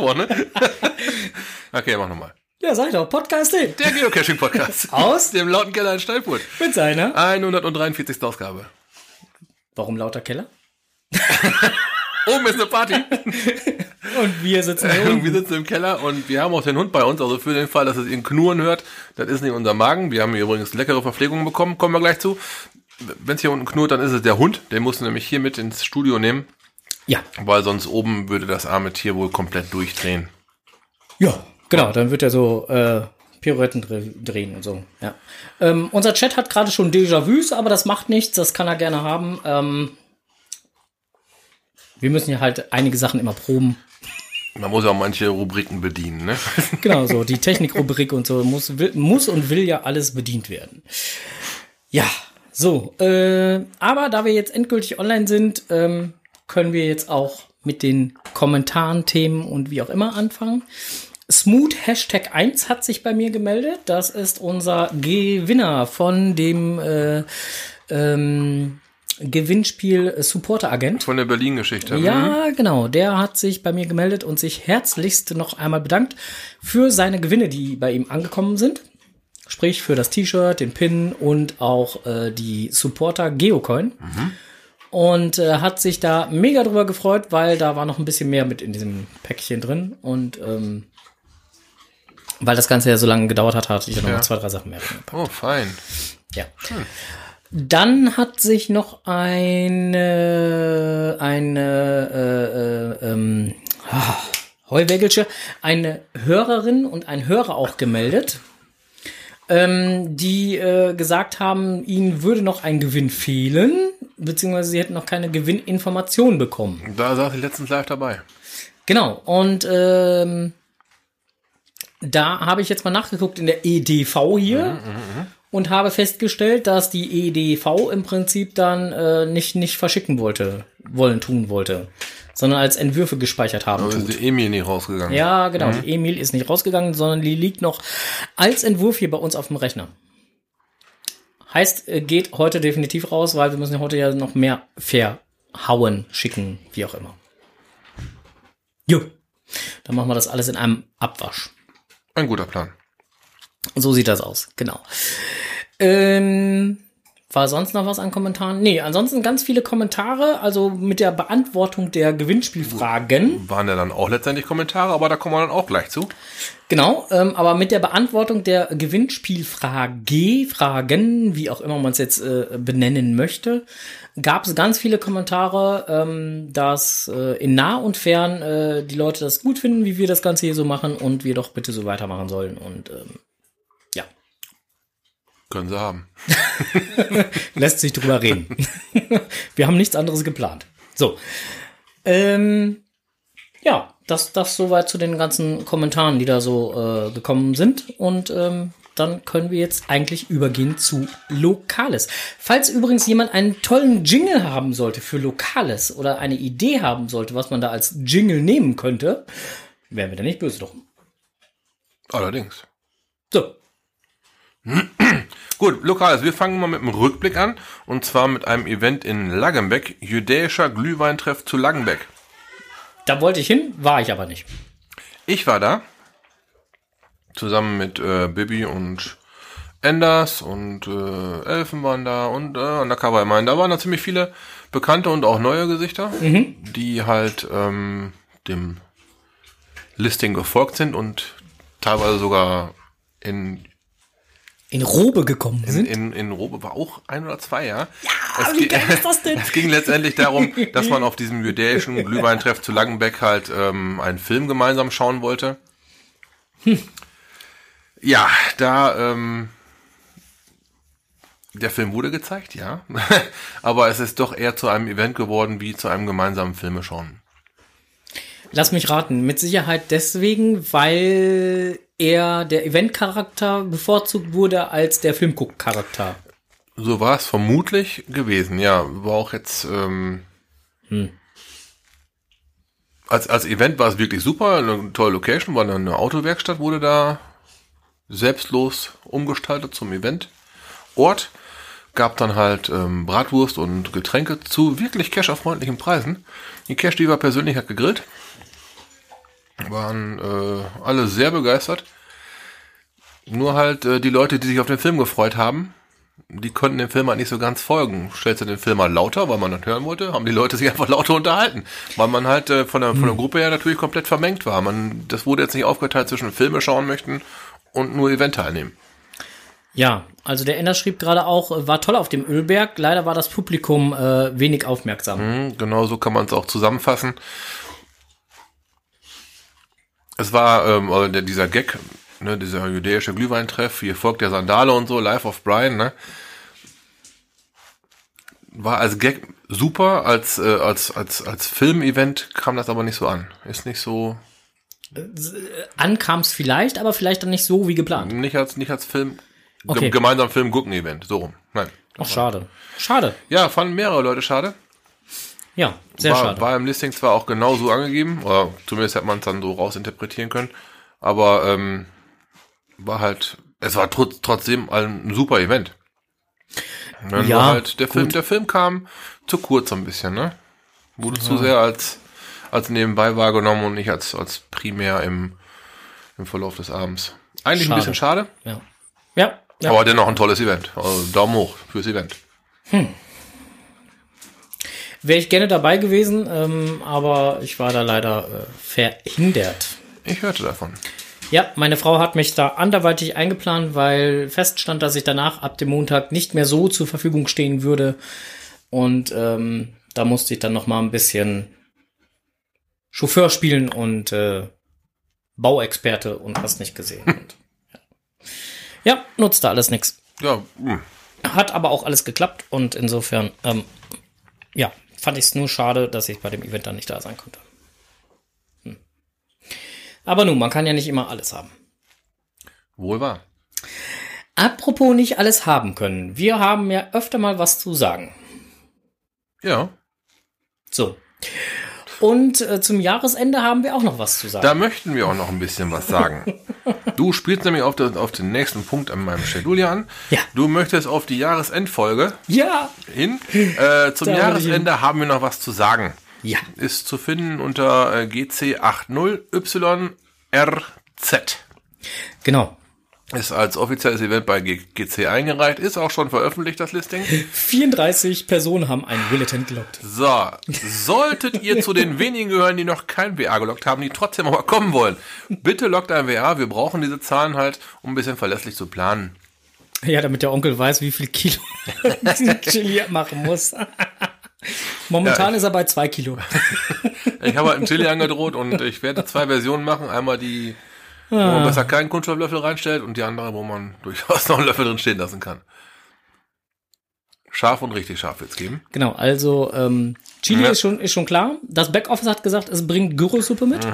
vorne. okay, mach nochmal. Ja, sag ich doch, Podcast D. Der Geocaching-Podcast. Aus? dem lauten Keller in Steinfurt. Mit seiner. 143. Ausgabe. Warum lauter Keller? Oben ist eine Party. Und wir sitzen hier wir unten. sitzen im Keller und wir haben auch den Hund bei uns. Also für den Fall, dass es ihn knurren hört, das ist nicht unser Magen. Wir haben hier übrigens leckere Verpflegung bekommen. Kommen wir gleich zu. Wenn es hier unten knurrt, dann ist es der Hund. Den musst du nämlich hier mit ins Studio nehmen, Ja, weil sonst oben würde das arme Tier wohl komplett durchdrehen. ja, genau. Dann wird er so äh, Pirouetten dre- drehen und so. Ja. Ähm, unser Chat hat gerade schon Déjà-vus, aber das macht nichts. Das kann er gerne haben. Ähm, wir müssen ja halt einige Sachen immer proben. Man muss ja auch manche Rubriken bedienen, ne? Genau, so die Technikrubrik und so muss, will, muss und will ja alles bedient werden. Ja, so. Äh, aber da wir jetzt endgültig online sind, ähm, können wir jetzt auch mit den Kommentaren, Themen und wie auch immer anfangen. Smooth Hashtag 1 hat sich bei mir gemeldet. Das ist unser Gewinner von dem äh, ähm, Gewinnspiel Supporter Agent. Von der Berlin-Geschichte. Ja, genau. Der hat sich bei mir gemeldet und sich herzlichst noch einmal bedankt für seine Gewinne, die bei ihm angekommen sind. Sprich für das T-Shirt, den Pin und auch äh, die Supporter Geocoin. Und äh, hat sich da mega drüber gefreut, weil da war noch ein bisschen mehr mit in diesem Päckchen drin. Und ähm, weil das Ganze ja so lange gedauert hat, hatte ich ja noch mal zwei, drei Sachen mehr. reingepackt. Oh, fein. Ja. Dann hat sich noch eine, eine, äh, äh, ähm, ah, Heuwägelsche, eine Hörerin und ein Hörer auch gemeldet, ähm, die äh, gesagt haben, ihnen würde noch ein Gewinn fehlen, beziehungsweise sie hätten noch keine Gewinninformation bekommen. Da saß ich letztens live dabei. Genau, und ähm, da habe ich jetzt mal nachgeguckt in der EDV hier und habe festgestellt, dass die EDV im Prinzip dann äh, nicht, nicht verschicken wollte, wollen, tun wollte, sondern als Entwürfe gespeichert haben ist tut. die Emil nicht rausgegangen. Ja, genau, die E-Mail ist nicht rausgegangen, sondern die liegt noch als Entwurf hier bei uns auf dem Rechner. Heißt, äh, geht heute definitiv raus, weil wir müssen ja heute ja noch mehr verhauen, schicken, wie auch immer. Jo. Dann machen wir das alles in einem Abwasch. Ein guter Plan. So sieht das aus, genau. Ähm, war sonst noch was an Kommentaren? Nee, ansonsten ganz viele Kommentare, also mit der Beantwortung der Gewinnspielfragen. Waren ja dann auch letztendlich Kommentare, aber da kommen wir dann auch gleich zu. Genau, ähm, aber mit der Beantwortung der Gewinnspielfrage, Fragen, wie auch immer man es jetzt äh, benennen möchte, gab es ganz viele Kommentare, ähm, dass äh, in nah und fern äh, die Leute das gut finden, wie wir das Ganze hier so machen und wir doch bitte so weitermachen sollen. Und ähm, Können sie haben. lässt sich drüber reden. wir haben nichts anderes geplant. So. Ähm, ja, das, das soweit zu den ganzen Kommentaren, die da so äh, gekommen sind. Und ähm, dann können wir jetzt eigentlich übergehen zu Lokales. Falls übrigens jemand einen tollen Jingle haben sollte für Lokales oder eine Idee haben sollte, was man da als Jingle nehmen könnte, wären wir da nicht böse drum. Allerdings. So, Gut, lokales. Wir fangen mal mit einem Rückblick an. Und zwar mit einem Event in Laggenbeck. Jüdischer Glühweintreff zu Laggenbeck. da wollte ich hin, war ich aber nicht. Ich war da. Zusammen mit äh, Bibi und Enders und äh, Elfen waren da und äh, Undercover Mine. Da waren da ziemlich viele bekannte und auch neue Gesichter, die halt ähm, dem Listing gefolgt sind und teilweise sogar in In Robe gekommen in, sind. in, in Robe war auch ein oder zwei, ja. Ah, es, wie ge- geil ist das denn? es ging letztendlich darum, dass man auf diesem jüdischen Glühweintreff zu Langenbeck halt ähm, einen Film gemeinsam schauen wollte. Ja, da ähm, der Film wurde gezeigt, ja. Aber es ist doch eher zu einem Event geworden wie zu einem gemeinsamen Filmeschauen. Lass mich raten. Mit Sicherheit deswegen, weil er der Event-Charakter bevorzugt wurde als der Filmguck-Charakter. So war es vermutlich gewesen, ja. War auch jetzt ähm, als, als Event war es wirklich super, eine tolle Location, war eine Autowerkstatt, wurde da selbstlos umgestaltet zum Eventort. Gab dann halt ähm, Bratwurst und Getränke zu wirklich casherfreundlichen Preisen. Die Cash, die war persönlich hat gegrillt. Waren äh, alle sehr begeistert. Nur halt äh, die Leute, die sich auf den Film gefreut haben, die konnten dem Film halt nicht so ganz folgen. Stellst du den Film mal lauter, weil man das hören wollte, haben die Leute sich einfach lauter unterhalten. Weil man halt äh, von, der, von der Gruppe her natürlich komplett vermengt war. Man, das wurde jetzt nicht aufgeteilt zwischen Filme schauen möchten und nur Event teilnehmen. Ja, also der Ender schrieb gerade auch, äh, war toll auf dem Ölberg. Leider war das Publikum äh, wenig aufmerksam. Mhm, genau so kann man es auch zusammenfassen. Es war ähm, der, dieser Gag, ne, dieser jüdische Glühweintreff, hier folgt der Sandale und so, Life of Brian, ne? War als Gag super, als, äh, als, als, als Filmevent kam das aber nicht so an. Ist nicht so, Ankam es vielleicht, aber vielleicht dann nicht so wie geplant. nicht als, nicht als Film, Okay. ge gemeinsam Film gucken Event, so rum. Nein. Ach, schade. Schade. Ja, fanden mehrere Leute schade. Ja, sehr war, schade. war im Listing zwar auch genau so angegeben, oder zumindest hat man es dann so rausinterpretieren können, aber ähm, war halt, es war trotz, trotzdem ein super Event. Dann Ja, war halt, der Film, gut. der Film kam zu kurz so ein bisschen, ne? Wurde zu sehr als, als nebenbei wahrgenommen und nicht als, als primär im, im Verlauf des Abends. Eigentlich Schade. ein bisschen schade, Ja. Ja. ja. aber dennoch ein tolles Event. Also Daumen hoch fürs Event. Wäre ich gerne dabei gewesen, ähm, aber ich war da leider äh, verhindert. Ich hörte davon. Ja, meine Frau hat mich da anderweitig eingeplant, weil feststand, dass ich danach ab dem Montag nicht mehr so zur Verfügung stehen würde. Und ähm, da musste ich dann noch mal ein bisschen Chauffeur spielen und äh, Bauexperte und hast nicht gesehen. Und, ja. ja, nutzte alles nix. Ja, hm. Hat aber auch alles geklappt und insofern, ähm, ja, fand ich es nur schade, dass ich bei dem Event dann nicht da sein konnte. Hm. Aber nun, man kann ja nicht immer alles haben. wohl wahr. Apropos nicht alles haben können. Wir haben ja öfter mal was zu sagen. Ja, So. Und äh, zum Jahresende haben wir auch noch was zu sagen. Da möchten wir auch noch ein bisschen was sagen. Du spielst nämlich auf, den- auf den nächsten Punkt an meinem Schedule an. Ja. Du möchtest auf die Jahresendfolge ja. hin. Äh, zum Da Jahresende haben wir noch was zu sagen. Ja. Ist zu finden unter äh, GC80YRZ. Genau. Ist als offizielles Event bei GC eingereicht, ist auch schon veröffentlicht, das Listing. 34 Personen haben einen Willetent gelockt. So, solltet ihr zu den wenigen gehören, die noch kein WA gelockt haben, die trotzdem aber kommen wollen, bitte lockt ein WA. Wir brauchen diese Zahlen halt, um ein bisschen verlässlich zu planen. Ja, damit der Onkel weiß, wie viel Kilo Chili machen muss. Momentan Ja, ist er bei zwei Kilo. Ich habe halt einen Chili angedroht und ich werde zwei Versionen machen. Einmal die, wo man besser keinen Kunststofflöffel reinstellt und die andere, wo man durchaus noch einen Löffel drin stehen lassen kann. Scharf und richtig scharf wird's geben. Genau, also ähm, Chili Ja. ist, schon, ist schon klar. Das Backoffice hat gesagt, es bringt Gyrosuppe mit.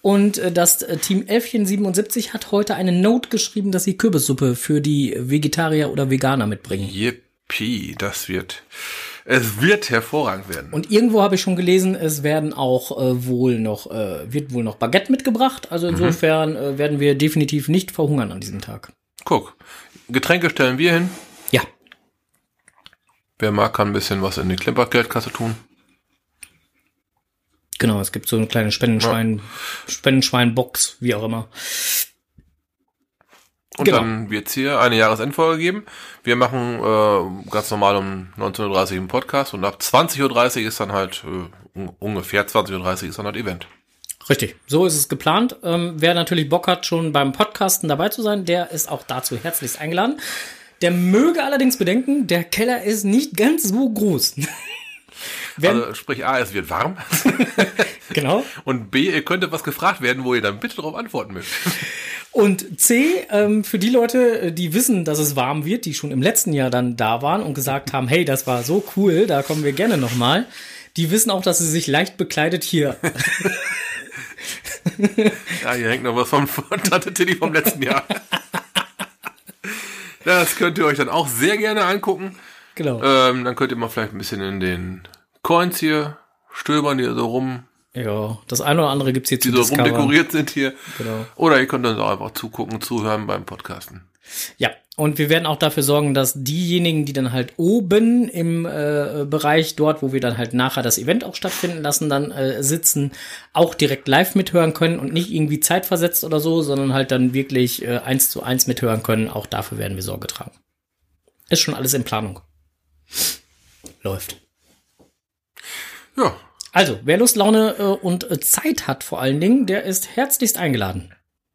Und äh, das äh, Team Elfchen77 hat heute eine Note geschrieben, dass sie Kürbissuppe für die Vegetarier oder Veganer mitbringen. Yippie, das wird, es wird hervorragend werden. Und irgendwo habe ich schon gelesen, es werden auch äh, wohl noch, äh, wird wohl noch Baguette mitgebracht. Also insofern äh, werden wir definitiv nicht verhungern an diesem Tag. Guck, Getränke stellen wir hin. Ja, Wer mag, kann ein bisschen was in die Klimpergeldkasse tun. genau, es gibt so eine kleine Spendenschwein, Spendenschwein-Box, wie auch immer. Und Genau. dann wird's hier eine Jahresendfolge geben. Wir machen äh, ganz normal um 19.30 Uhr einen Podcast und ab 20.30 Uhr ist dann halt, äh, un ungefähr 20.30 Uhr ist dann halt Event. Richtig, so ist es geplant. Ähm, wer natürlich Bock hat, schon beim Podcasten dabei zu sein, der ist auch dazu herzlichst eingeladen. Der möge allerdings bedenken, der Keller ist nicht ganz so groß. Wenn, Also sprich A, es wird warm genau. und B, ihr könnte was gefragt werden, wo ihr dann bitte darauf antworten müsst. Und C, ähm, für die Leute, äh, die wissen, dass es warm wird, die schon im letzten Jahr dann da waren und gesagt haben, hey, das war so cool, da kommen wir gerne nochmal. Die wissen auch, dass sie sich leicht bekleidet hier. Ja, hier hängt noch was von, von Tante Tilly vom letzten Jahr. Das könnt ihr euch dann auch sehr gerne angucken. genau. Ähm, dann könnt ihr mal vielleicht ein bisschen in den Coins hier stöbern, die so rum Ja, das eine oder andere gibt's hier die zu so discovern. rumdekoriert sind hier. Genau. Oder ihr könnt uns auch einfach zugucken, zuhören beim Podcasten. Ja, und wir werden auch dafür sorgen, dass diejenigen, die dann halt oben im äh, Bereich dort, wo wir dann halt nachher das Event auch stattfinden lassen, dann äh, sitzen, auch direkt live mithören können und nicht irgendwie zeitversetzt oder so, sondern halt dann wirklich äh, eins zu eins mithören können. Auch dafür werden wir Sorge tragen. Ist schon alles in Planung. Läuft. Ja, Also, wer Lust, Laune äh, und äh, Zeit hat vor allen Dingen, der ist herzlichst eingeladen.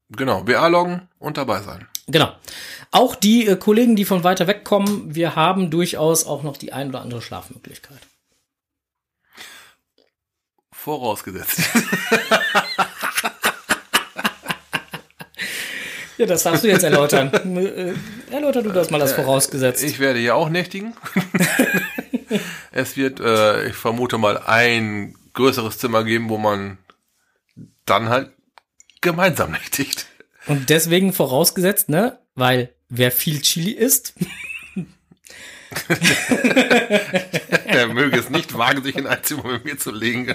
genau. WA loggen und dabei sein. Genau. Auch die äh, Kollegen, die von weiter weg kommen, wir haben durchaus auch noch die ein oder andere Schlafmöglichkeit. Vorausgesetzt. Ja, das darfst du jetzt erläutern. Äh, Erläuter du das mal als vorausgesetzt. Ich werde hier auch nächtigen. es wird, äh, ich vermute mal, ein größeres Zimmer geben, wo man dann halt gemeinsam nächtigt. Und deswegen vorausgesetzt, ne? Weil wer viel Chili isst, Er möge es nicht wagen, sich in ein Zimmer mit mir zu legen.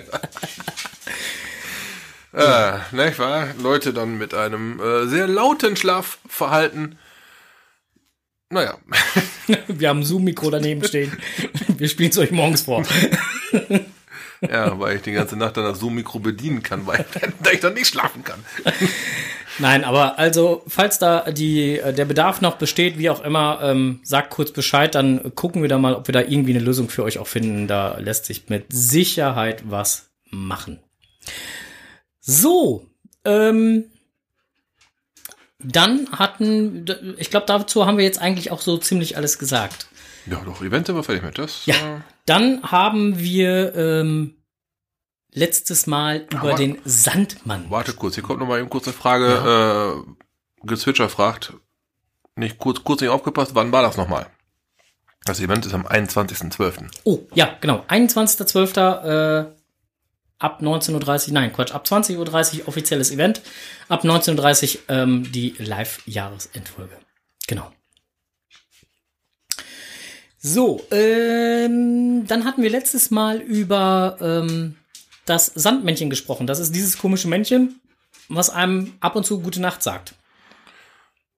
äh, nicht wahr? Leute dann mit einem äh, sehr lauten Schlafverhalten. Naja, wir haben ein Zoom-Mikro daneben stehen. Wir spielen es euch morgens vor. ja, weil ich die ganze Nacht dann das Zoom-Mikro bedienen kann, weil da ich dann nicht schlafen kann. Nein, aber also, falls da die, äh, der Bedarf noch besteht, wie auch immer, ähm, sagt kurz Bescheid, dann gucken wir da mal, ob wir da irgendwie eine Lösung für euch auch finden. Da lässt sich mit Sicherheit was machen. So, ähm, dann hatten, ich glaube, dazu haben wir jetzt eigentlich auch so ziemlich alles gesagt. Ja, doch, Event sind wir fertig mit. Das, Ja. äh, Dann haben wir ähm, letztes Mal über Aber- den Sandmann. Warte kurz, hier kommt noch mal eben kurz eine Frage. Äh, Gezwitscher fragt, nicht kurz, kurz nicht aufgepasst, wann war das nochmal? Das Event ist am 21.12. Oh, ja, genau. 21.12. Äh, ab 19.30 Uhr, nein, Quatsch, ab 20.30 Uhr offizielles Event. Ab 19.30 Uhr ähm, die Live-Jahresendfolge. Genau. So, ähm, dann hatten wir letztes Mal über ähm, das Sandmännchen gesprochen. Das ist dieses komische Männchen, was einem ab und zu gute Nacht sagt.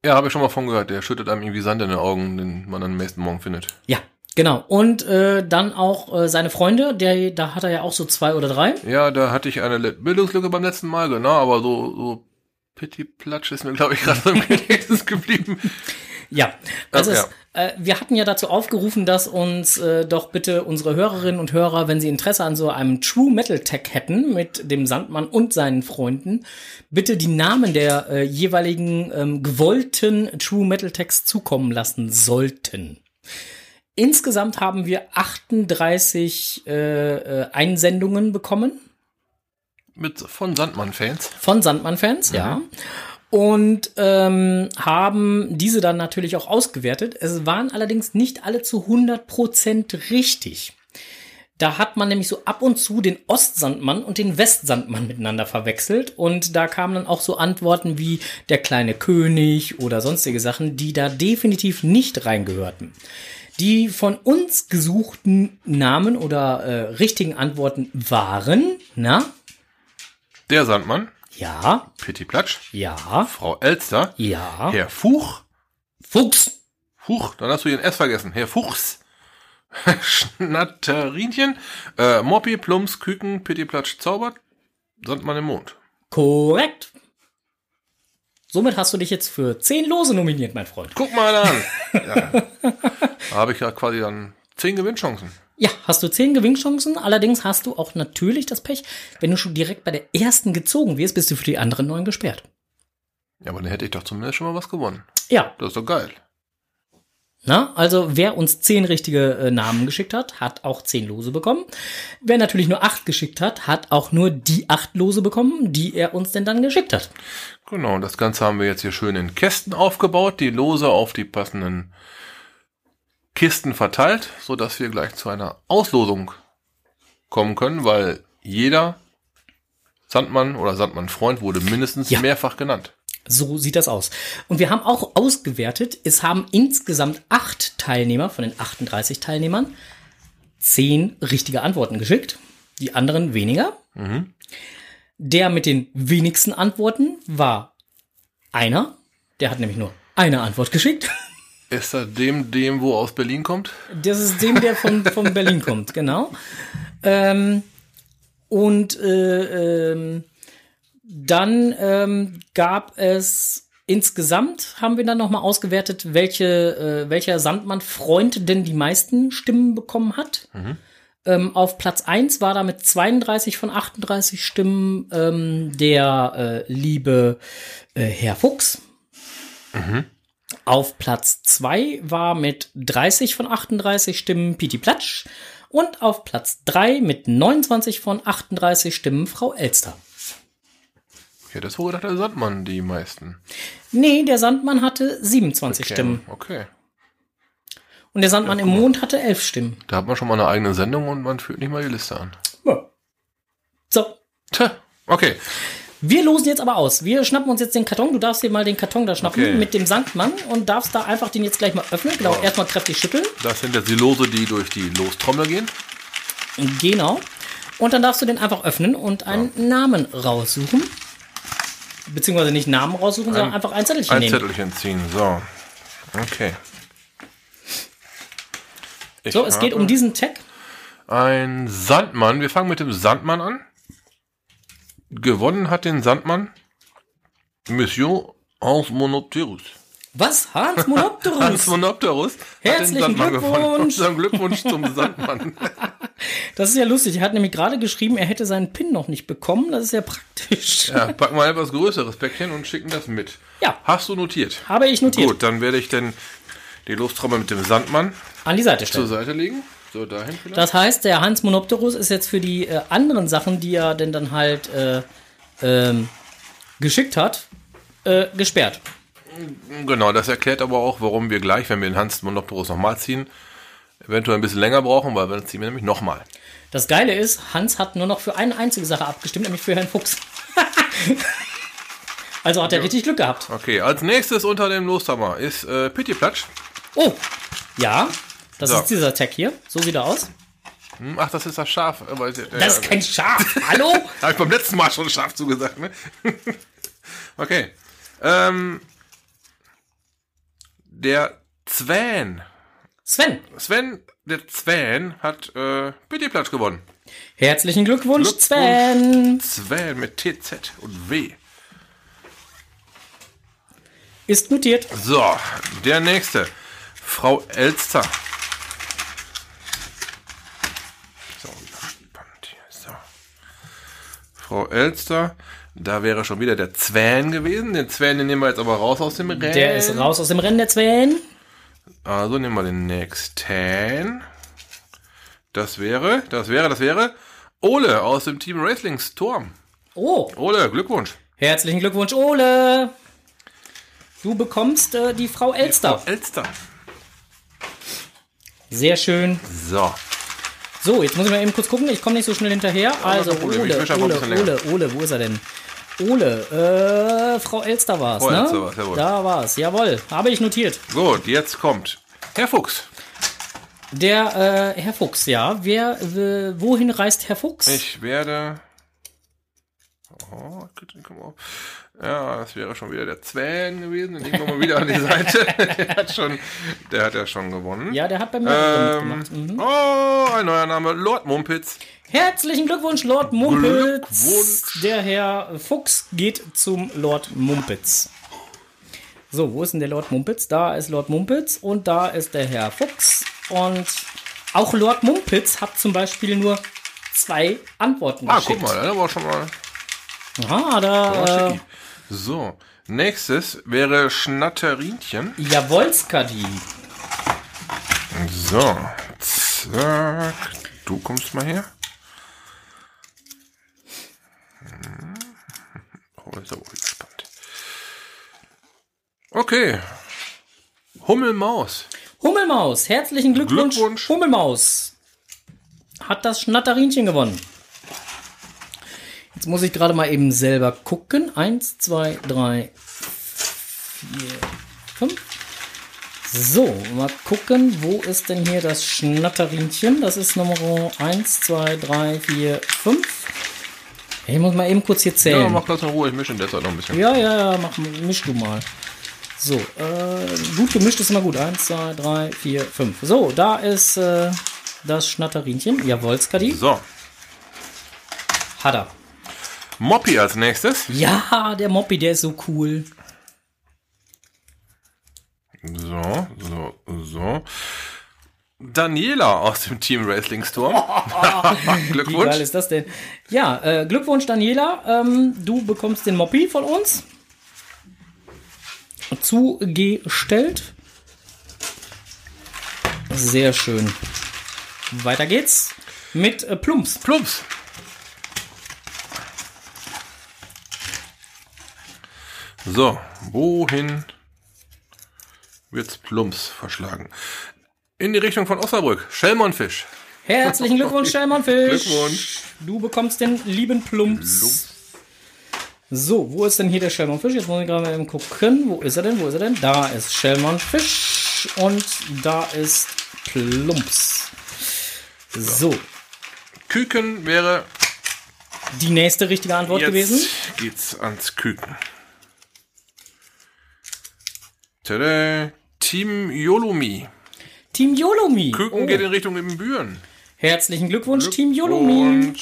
Ja, habe ich schon mal von gehört. Der schüttet einem irgendwie Sand in den Augen, den man dann am nächsten Morgen findet. Ja, genau. Und äh, dann auch äh, seine Freunde, der, da hat er ja auch so zwei oder drei. Ja, da hatte ich eine Le- Bildungslücke beim letzten Mal, genau, aber so, so Pitti Platsch ist mir, glaube ich, gerade so im Gedächtnis geblieben. Ja, also Ja, äh, wir hatten ja dazu aufgerufen, dass uns äh, doch bitte unsere Hörerinnen und Hörer, wenn sie Interesse an so einem True Metal Tag hätten mit dem Sandmann und seinen Freunden, bitte die Namen der äh, jeweiligen ähm, gewollten True Metal Tags zukommen lassen sollten. Insgesamt haben wir 38 äh, äh, Einsendungen bekommen Mit, von Sandmann-Fans. von Sandmann-Fans, ja. Und ähm, haben diese dann natürlich auch ausgewertet. Es waren allerdings nicht alle zu 100% richtig. Da hat man nämlich so ab und zu den Ostsandmann und den Westsandmann miteinander verwechselt. Und da kamen dann auch so Antworten wie der kleine König oder sonstige Sachen, die da definitiv nicht reingehörten. Die von uns gesuchten Namen oder äh, richtigen Antworten waren, na, Der Sandmann, ja, Pitti Platsch, ja, Frau Elster, ja, Herr Fuch, Fuchs, Fuch, dann hast du ihren S vergessen. Herr Fuchs. Schnatterinchen, äh, Moppi, Plums, Küken, Pitti Platsch, Zaubert, Sandmann im Mond. korrekt. Somit hast du dich jetzt für 10 Lose nominiert, mein Freund. Guck mal an. Ja. Da habe ich ja quasi dann zehn Gewinnchancen. Ja, hast du 10 Gewinnchancen, allerdings hast du auch natürlich das Pech, wenn du schon direkt bei der ersten gezogen wirst, bist du für die anderen neun gesperrt. Ja, aber dann hätte ich doch zumindest schon mal was gewonnen. Ja, Das ist doch geil. Na, also wer uns zehn richtige äh, Namen geschickt hat, hat auch zehn Lose bekommen. Wer natürlich nur acht geschickt hat, hat auch nur die acht Lose bekommen, die er uns denn dann geschickt hat. Genau, und das Ganze haben wir jetzt hier schön in Kästen aufgebaut, die Lose auf die passenden Kisten verteilt, so dass wir gleich zu einer Auslosung kommen können, weil jeder Sandmann oder Sandmann-Freund wurde mindestens Ja. mehrfach genannt. So sieht das aus. Und wir haben auch ausgewertet, es haben insgesamt acht Teilnehmer von den 38 Teilnehmern zehn richtige Antworten geschickt, die anderen weniger. Der mit den wenigsten Antworten war einer. Der hat nämlich nur eine Antwort geschickt. Ist das dem, dem, wo aus Berlin kommt? Das ist dem, der von, von Berlin kommt, genau. Ähm, und äh, ähm, dann ähm, gab es insgesamt, haben wir dann nochmal ausgewertet, welche, äh, welcher Sandmann-Freund denn die meisten Stimmen bekommen hat. Ähm, auf Platz 1 war da mit 32 von 38 Stimmen ähm, der äh, liebe äh, Herr Fuchs. Auf Platz 2 war mit 30 von 38 Stimmen Piti Platsch. Und auf Platz 3 mit 29 von 38 Stimmen Frau Elster. Ich hätte es wohl gedacht, der Sandmann die meisten. Nee, der Sandmann hatte 27 Okay, Stimmen. Okay. Und der Sandmann im Mond hatte 11 Stimmen. Da hat man schon mal eine eigene Sendung und man führt nicht mal die Liste an. Ja. So, Tja, okay. wir losen jetzt aber aus. Wir schnappen uns jetzt den Karton. Du darfst dir mal den Karton da schnappen Okay. mit dem Sandmann und darfst da einfach den jetzt gleich mal öffnen. Genau, Ja. erstmal kräftig schütteln. Das sind jetzt die Lose, die durch die Lostrommel gehen. Genau. Und dann darfst du den einfach öffnen und einen Namen raussuchen. Beziehungsweise nicht Namen raussuchen, sondern einfach ein Zettelchen Ein nehmen. Zettelchen ziehen. So. Okay. Ich So, es geht um diesen Tag. Ein Sandmann. Wir fangen mit dem Sandmann an. Gewonnen hat den Sandmann Monsieur Hans Monopterus. Was? Hans Monopterus? Hans Monopterus hat den Herzlichen gewonnen. Glückwunsch. Unseren Glückwunsch zum Sandmann. Das ist ja lustig. Er hat nämlich gerade geschrieben, er hätte seinen PIN noch nicht bekommen. Das ist ja praktisch. Ja, packen wir ein etwas größeres Päckchen und schicken das mit. Ja. Hast du notiert? Habe ich notiert. Gut, dann werde ich denn die Lostrommel mit dem Sandmann An die Seite zur stellen. Seite legen. So, dahin vielleicht. Das heißt, der Hans Monopterus ist jetzt für die äh, anderen Sachen, die er denn dann halt äh, ähm, geschickt hat, äh, gesperrt. Genau, das erklärt aber auch, warum wir gleich, wenn wir den Hans Monopterus nochmal ziehen, eventuell ein bisschen länger brauchen, weil dann ziehen wir nämlich nochmal. Das Geile ist, Hans hat nur noch für eine einzige Sache abgestimmt, nämlich für Herrn Fuchs. also hat er richtig Glück gehabt. Okay, als nächstes unter dem Loshammer ist äh, Pittiplatsch. Oh, ja, das So. ist dieser Tag hier. So sieht er aus. Hm, Ach, das ist das Schaf. äh, Das ist kein Schaf. Hallo? Habe ich beim letzten Mal schon Schaf zugesagt, ne? okay. Ähm, der Zwan. Sven, Sven, der Zwan hat äh, Pittiplatsch gewonnen. herzlichen Glückwunsch, Glückwunsch. Sven. Zwan mit TZ und W. Ist notiert. So, der nächste. Frau Elster. So, so. Frau Elster, da wäre schon wieder der Zwan gewesen. Den Zwan, den nehmen wir jetzt aber raus aus dem Rennen. Der ist raus aus dem Rennen, der Sven. Also nehmen wir den nächsten. Das wäre, das wäre, das wäre Ole aus dem Team Wrestlings Turm. Oh, Ole, Glückwunsch. herzlichen Glückwunsch, Ole. Du bekommst äh, die Frau Elster. Frau Elster. Sehr schön. So. So, jetzt muss ich mal eben kurz gucken. Ich komme nicht so schnell hinterher. Also, Ole, Ole. Ole, Ole, wo ist er denn? Ole, äh, Frau Elster war es, Frau ne? Elster war's, jawohl. Da war es, jawohl. Habe ich notiert. Gut, jetzt kommt Herr Fuchs. Der äh, Herr Fuchs, ja. Wer, äh, wohin reist Herr Fuchs? Ich werde. Oh. Ja, das wäre schon wieder der Zwan gewesen. Den legen wir mal wieder an die Seite. der hat schon, der hat ja schon gewonnen. Ja, der hat bei mir Ähm, mitgemacht. Mhm. Oh, ein neuer Name, Lord Mumpitz. Herzlichen Glückwunsch, Lord Mumpitz. Glückwunsch. Der Herr Fuchs geht zum Lord Mumpitz. So, wo ist denn der Lord Mumpitz? Da ist Lord Mumpitz und da ist der Herr Fuchs. Und auch Lord Mumpitz hat zum Beispiel nur zwei Antworten Ah, geschickt. guck mal, da war schon mal. Ah, da, äh, schicki. So, nächstes wäre Schnatterinchen. Jawolskadi. So, zack. Du kommst mal her. Hm. Oh, ist aber gespannt. Okay. Hummelmaus. Hummelmaus, herzlichen Glückwunsch. Glückwunsch. Hummelmaus hat das Schnatterinchen gewonnen. Jetzt muss ich gerade mal eben selber gucken. Eins, zwei, drei, vier, fünf. So, mal gucken, wo ist denn hier das Schnatterinchen? Das ist Nummer 1, 2, 3, 4, 5. Ich muss mal eben kurz hier Ja, zählen. mach das in Ruhe, ich mische in der Zeit noch ein bisschen. Ja, ja, ja, mach, misch du mal. So, äh, gut gemischt ist immer gut. Eins, zwei, drei, vier, fünf. So, da ist äh, das Schnatterinchen. Jawohl, Skadi. So, Hat er. Moppy als nächstes. Ja, der Moppy, der ist so cool. So, so, so. Daniela aus dem Team Wrestling Storm. Wie geil Glückwunsch. ist das denn? Ja, äh, Glückwunsch, Daniela. Ähm, du bekommst den Moppy von uns. Zugestellt. Sehr schön. Weiter geht's mit äh, Plumps. Plumps. So, wohin wird's Plumps verschlagen? In die Richtung von Osnabrück. Schellmannfisch. Herzlichen Glückwunsch, Stellmann Fisch. Glückwunsch. Du bekommst den lieben Plumps. So, wo ist denn hier der Schellmannfisch? Jetzt muss ich gerade mal eben gucken. Wo ist er denn? Wo ist er denn? Da ist Schellmannfisch und da ist Plumps. So, Küken wäre die nächste richtige Antwort jetzt gewesen. geht's ans Küken. Tada. Team Yolomi. Team Yolomi. Küken Oh. geht in Richtung Ibbenbüren. Herzlichen Glückwunsch, Team Yolomi.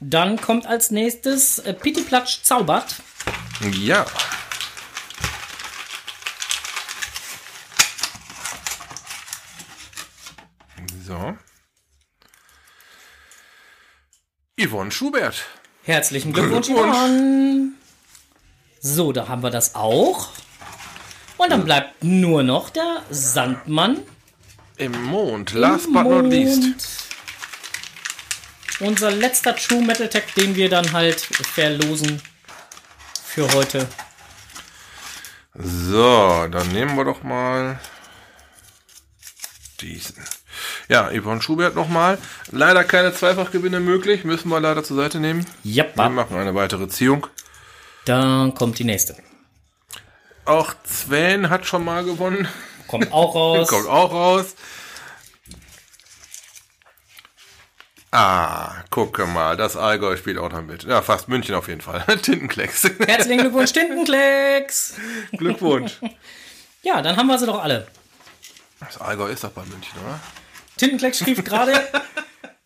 Dann kommt als nächstes äh, Pittiplatsch Zaubert. ja. So. Yvonne Schubert. Herzlichen Glückwunsch, Glückwunsch. Yvonne. So, da haben wir das auch. Und dann bleibt nur noch der Sandmann. Im Mond. Last but not least. Unser letzter True Metal Tag, den wir dann halt verlosen für heute. So, dann nehmen wir doch mal diesen. Ja, Yvonne Schubert nochmal. Leider keine Zweifachgewinne möglich. Müssen wir leider zur Seite nehmen. Wir Jappa. machen eine weitere Ziehung. Dann kommt die nächste. Auch Sven hat schon mal gewonnen. Kommt auch raus. Kommt auch raus. Ah, gucke mal, das Allgäu spielt auch noch mit. Ja, fast München auf jeden Fall. Tintenklecks. Herzlichen Glückwunsch, Tintenklecks. Glückwunsch. Ja, dann haben wir sie doch alle. Das Allgäu ist doch bei München, oder? Tintenklecks schrieb gerade,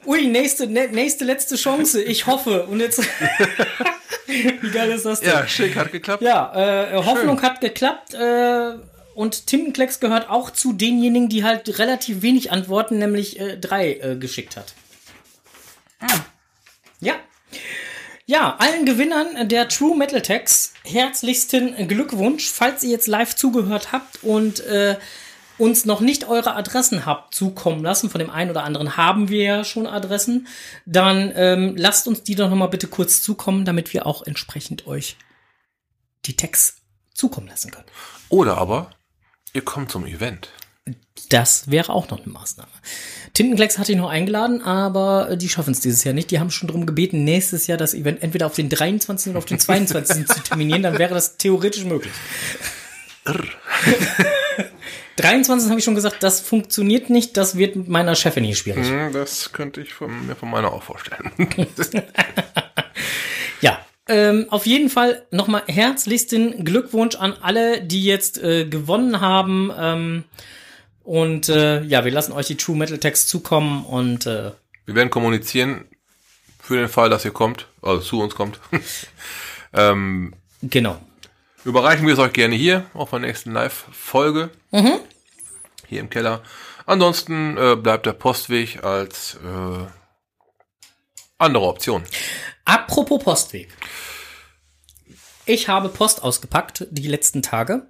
ui, nächste, nächste, letzte Chance. Ich hoffe. Und jetzt, wie geil ist das denn? Ja, schick, hat geklappt. Ja, äh, Hoffnung hat geklappt. Äh, und Tintenklecks gehört auch zu denjenigen, die halt relativ wenig antworten, nämlich äh, drei äh, geschickt hat. Ja. Ja, allen Gewinnern der True Metal Tags herzlichsten Glückwunsch, falls ihr jetzt live zugehört habt und äh, uns noch nicht eure Adressen habt zukommen lassen, von dem einen oder anderen haben wir ja schon Adressen, dann ähm, lasst uns die doch noch mal bitte kurz zukommen, damit wir auch entsprechend euch die Tags zukommen lassen können. Oder aber, ihr kommt zum Event. Das wäre auch noch eine Maßnahme. Tintenklecks hatte ich noch eingeladen, aber äh, die schaffen es dieses Jahr nicht. Die haben schon darum gebeten, nächstes Jahr das Event entweder auf den 23. oder auf den 22. zu terminieren. Dann wäre das theoretisch möglich. 23. habe ich schon gesagt, das funktioniert nicht. Das wird mit meiner Chefin hier schwierig. Hm, Das könnte ich von, mir von meiner auch vorstellen. Ja, ähm, auf jeden Fall nochmal herzlichsten Glückwunsch an alle, die jetzt äh, gewonnen haben. Ähm, und äh, ja, wir lassen euch die True Metal Tags zukommen und äh, Wir werden kommunizieren für den Fall, dass ihr kommt, also zu uns kommt. ähm, genau. Überreichen wir es euch gerne hier auf der nächsten Live-Folge. Hier im Keller. Ansonsten äh, bleibt der Postweg als äh, andere Option. Apropos Postweg. Ich habe Post ausgepackt die letzten Tage.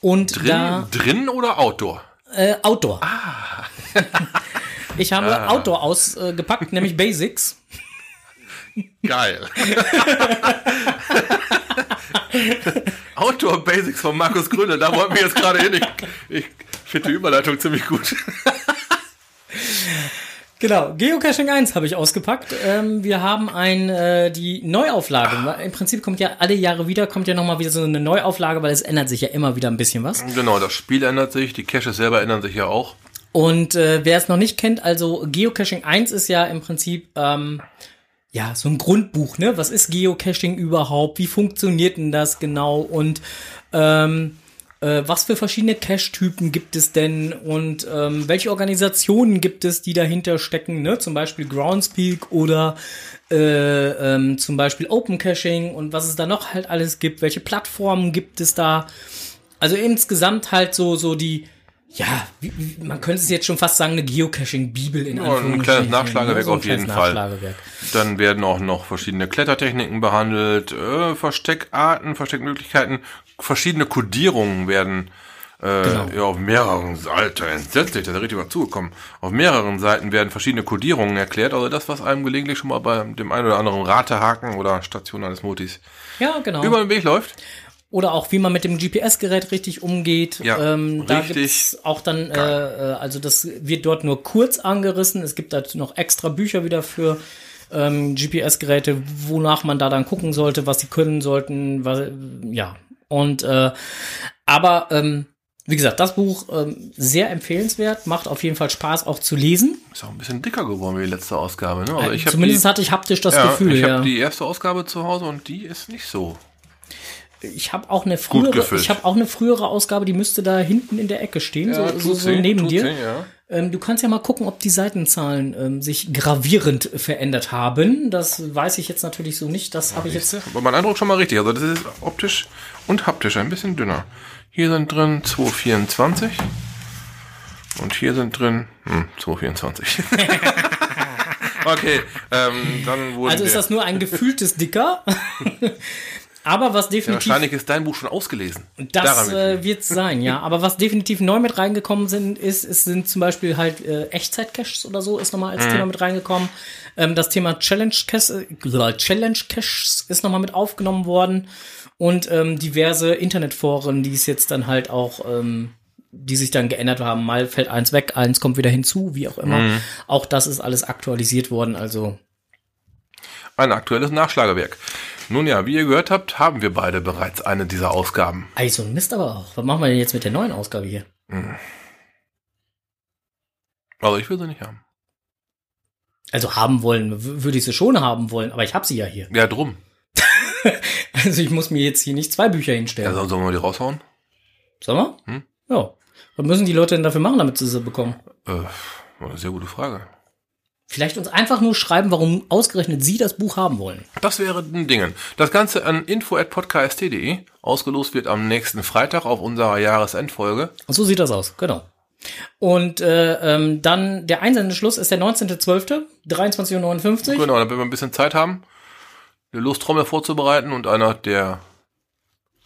Und Drin, da drin oder Outdoor? äh, Outdoor. Ich habe Ah. Outdoor ausgepackt, nämlich Basics. Geil. Outdoor Basics von Markus Grüne, da wollten wir jetzt gerade hin. Ich, ich finde die Überleitung ziemlich gut. Genau, Geocaching 1 habe ich ausgepackt. Ähm, wir haben ein, äh, die Neuauflage. Im Prinzip kommt ja alle Jahre wieder, kommt ja nochmal wieder so eine Neuauflage, weil es ändert sich ja immer wieder ein bisschen was. Genau, das Spiel ändert sich, die Caches selber ändern sich ja auch. Und äh, wer es noch nicht kennt, also Geocaching 1 ist ja im Prinzip ähm, ja, so ein Grundbuch, ne? Was ist Geocaching überhaupt? Wie funktioniert denn das genau? Und ähm, äh, was für verschiedene Cache-Typen gibt es denn und ähm, welche Organisationen gibt es, die dahinter stecken, ne? Zum Beispiel Groundspeak oder äh, ähm, zum Beispiel Open Caching und was es da noch halt alles gibt, welche Plattformen gibt es da. Also insgesamt halt so, so die, ja, wie, wie, man könnte es jetzt schon fast sagen, eine Geocaching-Bibel in Ja, ein kleines Nachschlagewerk ne? So ein auf jeden kleines Fall. Nachschlagewerk. Dann werden auch noch verschiedene Klettertechniken behandelt, äh, Versteckarten, Versteckmöglichkeiten, verschiedene Kodierungen werden äh, Genau. ja, auf mehreren Seiten, entsetzlich, da ist richtig was zugekommen. Auf mehreren Seiten werden verschiedene Kodierungen erklärt, also das, was einem gelegentlich schon mal bei dem einen oder anderen Ratehaken oder Station eines Motis Ja, genau. über den Weg läuft. Oder auch, wie man mit dem GPS-Gerät richtig umgeht. Ja, ähm, da richtig gibt's auch dann, äh, äh, also das wird dort nur kurz angerissen. Es gibt dazu noch extra Bücher wieder für ähm, GPS-Geräte, wonach man da dann gucken sollte, was sie können sollten. Was, ja, und äh, aber ähm, wie gesagt, das Buch ähm, sehr empfehlenswert, macht auf jeden Fall Spaß auch zu lesen. Ist auch ein bisschen dicker geworden wie die letzte Ausgabe. Ne? Also ich hab Zumindest die, hatte ich haptisch das ja, Gefühl. ich ja. habe die erste Ausgabe zu Hause und die ist nicht so. Ich habe auch eine frühere, ich habe auch eine frühere Ausgabe, die müsste da hinten in der Ecke stehen, so, so, so sie, neben dir. sie, ja. Ähm, du kannst ja mal gucken, ob die Seitenzahlen ähm, sich gravierend verändert haben. Das weiß ich jetzt natürlich so nicht. Das habe ich jetzt. Aber mein Eindruck schon mal richtig. Also das ist optisch und haptisch ein bisschen dünner. Hier sind drin 224 und hier sind drin hm, 224. okay, ähm, dann wurde Also ist das nur ein gefühltes Dicker. Aber was ja, definitiv wahrscheinlich ist dein Buch schon ausgelesen. Das äh, wird sein, ja. Aber was definitiv neu mit reingekommen sind, ist, es sind zum Beispiel halt äh, Echtzeit-Caches oder so, ist nochmal als Mhm. Thema mit reingekommen. Ähm, das Thema Challenge-Caches äh, Challenge -Caches ist nochmal mit aufgenommen worden. Und ähm, diverse Internetforen, die es jetzt dann halt auch, ähm, die sich dann geändert haben. Mal fällt eins weg, eins kommt wieder hinzu, wie auch immer. Mhm. Auch das ist alles aktualisiert worden. Also ein aktuelles Nachschlagewerk. Nun ja, wie ihr gehört habt, haben wir beide bereits eine dieser Ausgaben. Ey, so ein Mist aber auch. Was machen wir denn jetzt mit der neuen Ausgabe hier? Also ich will sie nicht haben. Also haben wollen, würde ich sie schon haben wollen, aber ich habe sie ja hier. Ja, drum. Also ich muss mir jetzt hier nicht zwei Bücher hinstellen. Ja, sollen wir die raushauen? Sollen wir? Hm? Ja. Was müssen die Leute denn dafür machen, damit sie sie bekommen? Äh, eine sehr gute Frage. Vielleicht uns einfach nur schreiben, warum ausgerechnet sie das Buch haben wollen. Das wäre ein Dingen. Das Ganze an info.podcast.de. Ausgelost wird am nächsten Freitag auf unserer Jahresendfolge. Und so sieht das aus, genau. Und äh, ähm, dann der Einsendeschluss ist der 19.12., 23.59 Uhr. Genau, dann werden wir ein bisschen Zeit haben, eine Lostrommel vorzubereiten und einer der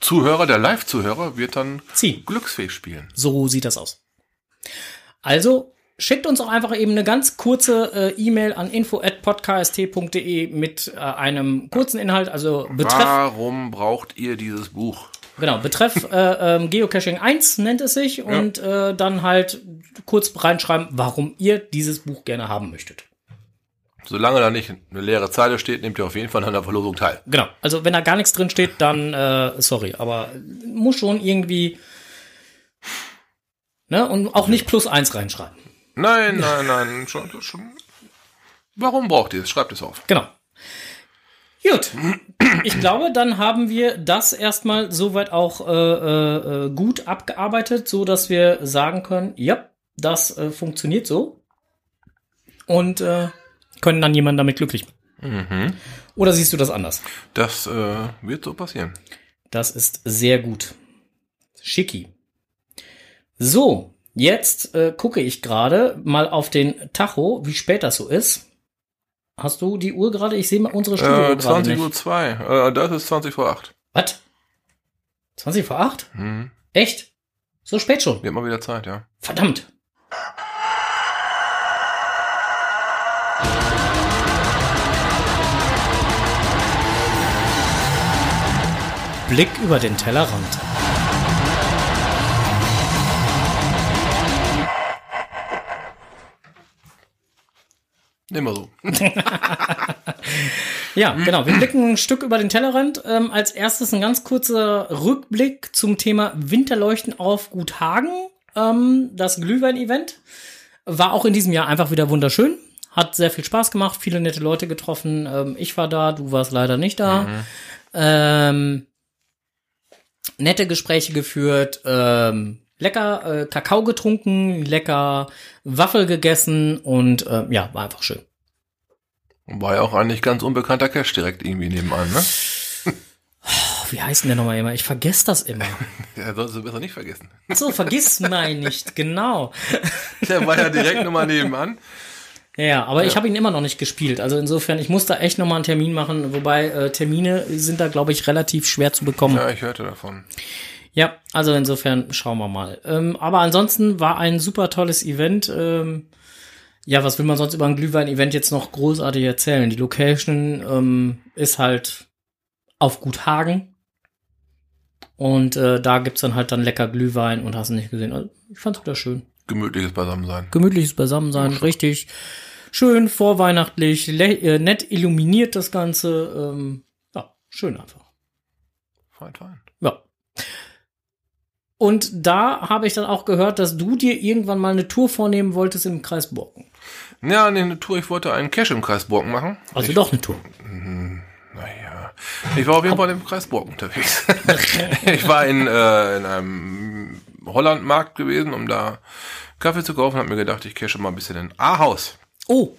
Zuhörer, der Live-Zuhörer, wird dann Ziehen. glücksfähig spielen. So sieht das aus. Also schickt uns auch einfach eben eine ganz kurze äh, E-Mail an info@podcast.de mit äh, einem kurzen Inhalt, also Betreff Warum braucht ihr dieses Buch? Genau, betreff äh, ähm, Geocaching 1 nennt es sich und äh, dann halt kurz reinschreiben, warum ihr dieses Buch gerne haben möchtet. Solange da nicht eine leere Zeile steht, nehmt ihr auf jeden Fall an der Verlosung teil. Genau, also wenn da gar nichts drin steht, dann äh, sorry, aber muss schon irgendwie ne und auch nicht plus eins reinschreiben. Nein, nein, nein, schon, schon. Warum braucht ihr es? Schreibt es auf. Genau. Gut. Ich glaube, dann haben wir das erstmal soweit auch äh, äh, äh, gut abgearbeitet, so dass wir sagen können, ja, das äh, funktioniert so. Und äh, können dann jemanden damit glücklich machen. Oder siehst du das anders? Das äh, wird so passieren. Das ist sehr gut. Schicki. So, jetzt äh, gucke ich gerade mal auf den Tacho, wie spät das so ist. Hast du die Uhr gerade? Ich sehe mal unsere Studio Äh, gerade 20 nicht. Uhr 2. Äh, das ist 20 vor 8. Was? 20 vor 8? Hm. Echt? So spät schon? Wird mal wieder Zeit, ja. Verdammt. Blick über den Tellerrand. Wir so. Ja, genau. Wir blicken ein Stück über den Tellerrand. Ähm, als erstes ein ganz kurzer Rückblick zum Thema Winterleuchten auf Guthagen. Ähm, das Glühwein-Event war auch in diesem Jahr einfach wieder wunderschön. hat sehr viel Spaß gemacht, viele nette Leute getroffen. Ähm, ich war da, du warst leider nicht da. Mhm. Ähm, nette Gespräche geführt, ähm, lecker äh, Kakao getrunken, lecker Waffel gegessen und äh, ja, war einfach schön. War ja auch eigentlich ganz unbekannter Cash direkt irgendwie nebenan, ne? Oh, wie heißt denn der nochmal immer? Ich vergesse das immer. Ja, solltest du besser nicht vergessen. So, vergiss mein nicht, genau. Der war ja direkt nochmal nebenan. Ja, aber ich habe ihn immer noch nicht gespielt. Also insofern, ich muss da echt nochmal einen Termin machen, wobei äh, Termine sind da, glaube ich, relativ schwer zu bekommen. Ja, ich hörte davon. Ja, also insofern schauen wir mal. Ähm, aber ansonsten war ein super tolles Event. Ähm, ja, was will man sonst über ein Glühwein-Event jetzt noch großartig erzählen? Die Location ähm, ist halt auf Gut Hagen. Und äh, da gibt's dann halt dann lecker Glühwein und hast du nicht gesehen. Also, ich fand's wieder schön. Gemütliches Beisammensein. Gemütliches Beisammensein, richtig schön, vorweihnachtlich, äh, nett illuminiert das Ganze. Ähm, ja, schön einfach. Fein, fein. Ja. Und da habe ich dann auch gehört, dass du dir irgendwann mal eine Tour vornehmen wolltest im Kreis Borken. Ja, nee, eine Tour, ich wollte einen Cash im Kreis Borken machen. Also ich, doch eine Tour. Naja. Ich war auf jeden Fall im Kreis Borken unterwegs. ich war in, äh, in einem Hollandmarkt gewesen, um da Kaffee zu kaufen, hab mir gedacht, ich cache mal ein bisschen in Ahaus. Oh,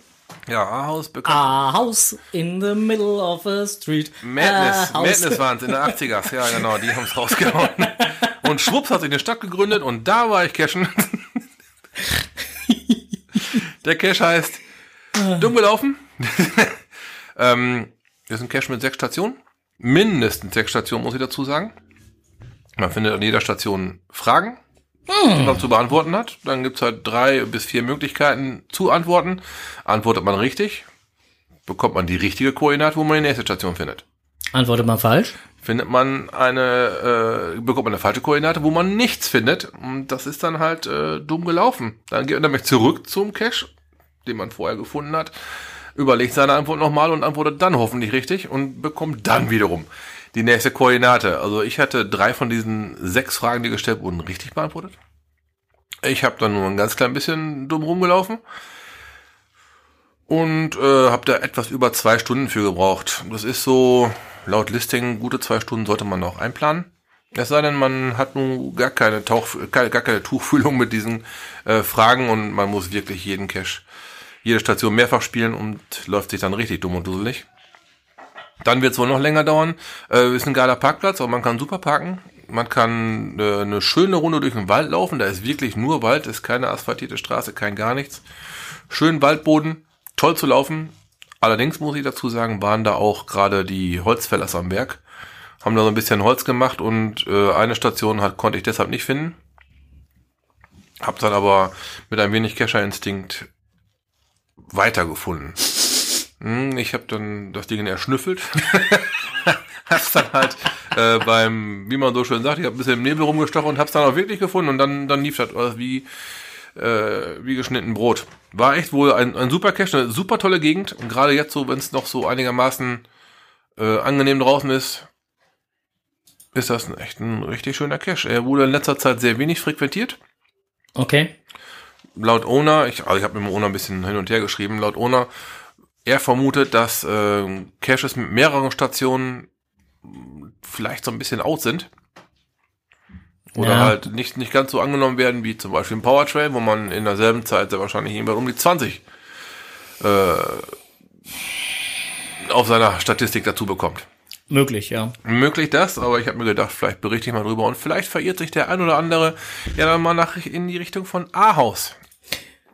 Ja, Ahaus bekannt. a house in the middle of a street. Madness. Madness waren es in der 80er. Ja, genau, die haben es rausgehauen. Und schwupps hat sich eine Stadt gegründet und da war ich cashen. Der Cache heißt Dumm gelaufen. ähm, das ist ein Cache mit sechs Stationen. Mindestens sechs Stationen, muss ich dazu sagen. Man findet an jeder Station Fragen, die man zu beantworten hat. Dann gibt's halt drei bis vier Möglichkeiten zu antworten. Antwortet man richtig, bekommt man die richtige Koordinate, wo man die nächste Station findet. Antwortet mal falsch. Findet man eine, äh, bekommt man eine falsche Koordinate, wo man nichts findet. Und das ist dann halt äh, dumm gelaufen. Dann geht man nämlich zurück zum Cache, den man vorher gefunden hat, überlegt seine Antwort nochmal und antwortet dann hoffentlich richtig und bekommt dann wiederum die nächste Koordinate. Also ich hatte drei von diesen sechs Fragen, die gestellt wurden, richtig beantwortet. Ich habe dann nur ein ganz klein bisschen dumm rumgelaufen und äh, habe da etwas über zwei Stunden für gebraucht. Das ist so laut Listing gute zwei Stunden sollte man auch einplanen. Es sei denn, man hat nun gar keine Tauch, gar keine Tuchfühlung mit diesen äh, Fragen und man muss wirklich jeden Cache, jede Station mehrfach spielen und läuft sich dann richtig dumm und dusselig. Dann wird es wohl noch länger dauern. Äh, ist ein geiler Parkplatz, aber man kann super parken. Man kann äh, eine schöne Runde durch den Wald laufen. Da ist wirklich nur Wald, ist keine asphaltierte Straße, kein gar nichts. Schön Waldboden, toll zu laufen. Allerdings muss ich dazu sagen, waren da auch gerade die Holzfällers am Berg. Haben da so ein bisschen Holz gemacht und äh, eine Station hat, konnte ich deshalb nicht finden. Hab dann aber mit ein wenig Kescher-Instinkt weitergefunden. Hm, Ich habe dann das Ding erschnüffelt. hab's dann halt äh, beim, wie man so schön sagt, ich habe ein bisschen im Nebel rumgestochen und hab's dann auch wirklich gefunden und dann, dann lief das wie, äh, wie geschnitten Brot. War echt wohl ein, ein super Cache, eine super tolle Gegend. Und gerade jetzt so, wenn es noch so einigermaßen äh, angenehm draußen ist, ist das ein, echt ein richtig schöner Cache. Er wurde in letzter Zeit sehr wenig frequentiert. Okay. Laut Owner, ich, also ich habe mit dem Owner ein bisschen hin und her geschrieben, laut Owner, er vermutet, dass äh, Caches mit mehreren Stationen vielleicht so ein bisschen out sind. Oder Ja. halt nicht, nicht ganz so angenommen werden wie zum Beispiel ein Powertrail, wo man in derselben Zeit sehr wahrscheinlich irgendwann um die 20 äh, auf seiner Statistik dazu bekommt. Möglich, ja. Möglich das, aber ich habe mir gedacht, vielleicht berichte ich mal drüber und vielleicht verirrt sich der ein oder andere ja dann mal nach, in die Richtung von A-Haus.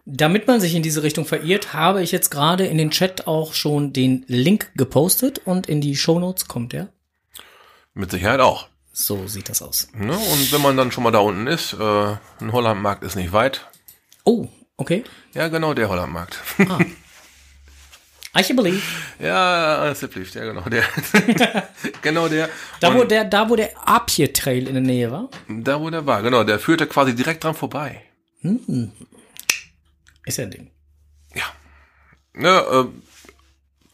Damit man sich in diese Richtung verirrt, habe ich jetzt gerade in den Chat auch schon den Link gepostet und in die Shownotes kommt er. Mit Sicherheit auch. So sieht das aus. Ne? Und wenn man dann schon mal da unten ist, äh, ein Hollandmarkt ist nicht weit. Oh, okay. Ja, genau der Hollandmarkt. I can believe. ja, Siplift, ja genau der. genau der. Da wo der, da wo der Apje Trail in der Nähe war, da wo der war, genau, der führte quasi direkt dran vorbei. ist ja ein Ding. Ja, äh,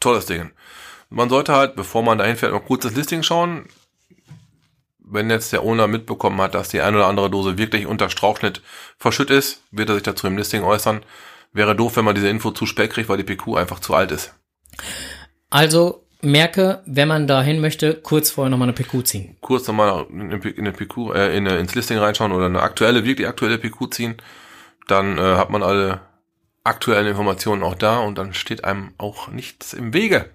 tolles Ding. Man sollte halt, bevor man dahin fährt, mal kurz das Listing schauen. Wenn jetzt der Owner mitbekommen hat, dass die eine oder andere Dose wirklich unter Strauchschnitt verschütt ist, wird er sich dazu im Listing äußern. Wäre doof, wenn man diese Info zu spät kriegt, weil die PQ einfach zu alt ist. Also merke, wenn man dahin möchte, kurz vorher nochmal eine PQ ziehen. Kurz nochmal in eine PQ, äh, in eine, ins Listing reinschauen oder eine aktuelle, wirklich aktuelle PQ ziehen. Dann äh, hat man alle aktuellen Informationen auch da und dann steht einem auch nichts im Wege.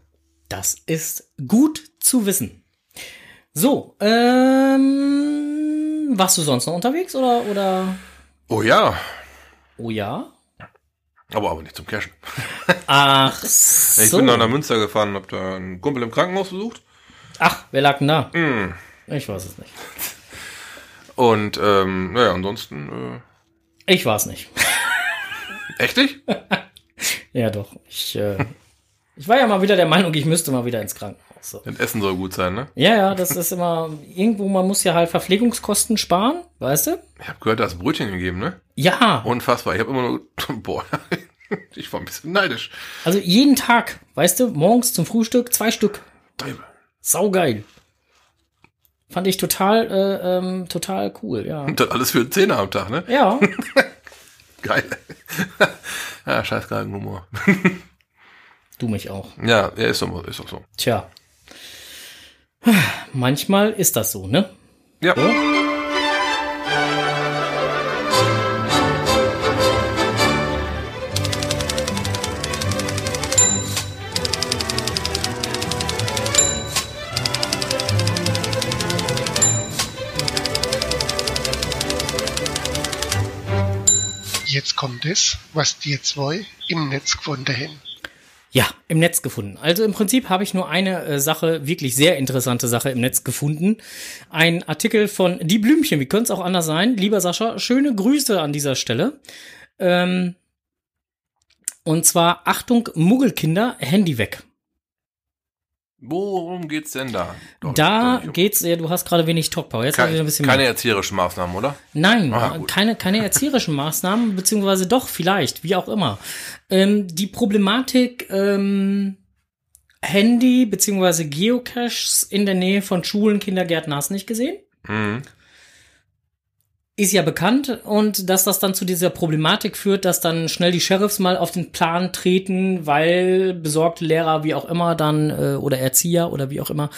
Das ist gut zu wissen. So, ähm, warst du sonst noch unterwegs oder, oder? Oh ja, Oh ja? aber aber nicht zum Cashen. Ach Ich so. bin nach nach Münster gefahren hab da einen Kumpel im Krankenhaus besucht. Ach, wer lag denn da? Mm. Ich weiß es nicht. Und ähm, naja, ansonsten Ich war es nicht. äh, echt nicht? Ja, doch. Ich, äh, ich war ja mal wieder der Meinung, ich müsste mal wieder ins Krankenhaus. So. Das Essen soll gut sein, ne? Ja, ja, das ist immer irgendwo, man muss ja halt Verpflegungskosten sparen, weißt du? Ich habe gehört, da hast Brötchen gegeben, ne? Ja, Unfassbar. Ich habe immer nur, boah, ich war ein bisschen neidisch. also jeden Tag, weißt du, morgens zum Frühstück zwei Stück. Teufel. Saugeil. Fand ich total, äh, ähm, total cool, ja. Und dann alles für Zehner am Tag, ne? Ja, Geil. ja, scheiß Humor. du mich auch. Ja, ja, ist doch, ist doch so. Tja. Manchmal ist das so, ne? Ja. Jetzt kommt es, was die zwei im Netz gefunden haben. Ja, im Netz gefunden. Also im Prinzip habe ich nur eine äh, Sache, wirklich sehr interessante Sache im Netz gefunden. Ein Artikel von Die Blümchen, wie könnte es auch anders sein? Lieber Sascha, schöne Grüße an dieser Stelle. Ähm, und zwar, Achtung, Muggelkinder, Handy weg. Worum geht's denn da? Doch, Da geht's, ja, du hast gerade wenig Talkpower. Jetzt habe ich ein bisschen keine mehr. erzieherischen Maßnahmen, oder? Nein, Ah, keine, keine erzieherischen Maßnahmen, beziehungsweise doch, vielleicht, wie auch immer. Ähm, die Problematik ähm, Handy, beziehungsweise Geocaches in der Nähe von Schulen, Kindergärten hast du nicht gesehen? Mhm. Ist ja bekannt und dass das dann zu dieser Problematik führt, dass dann schnell die Sheriffs mal auf den Plan treten, weil besorgte Lehrer, wie auch immer, dann äh, oder Erzieher oder wie auch immer,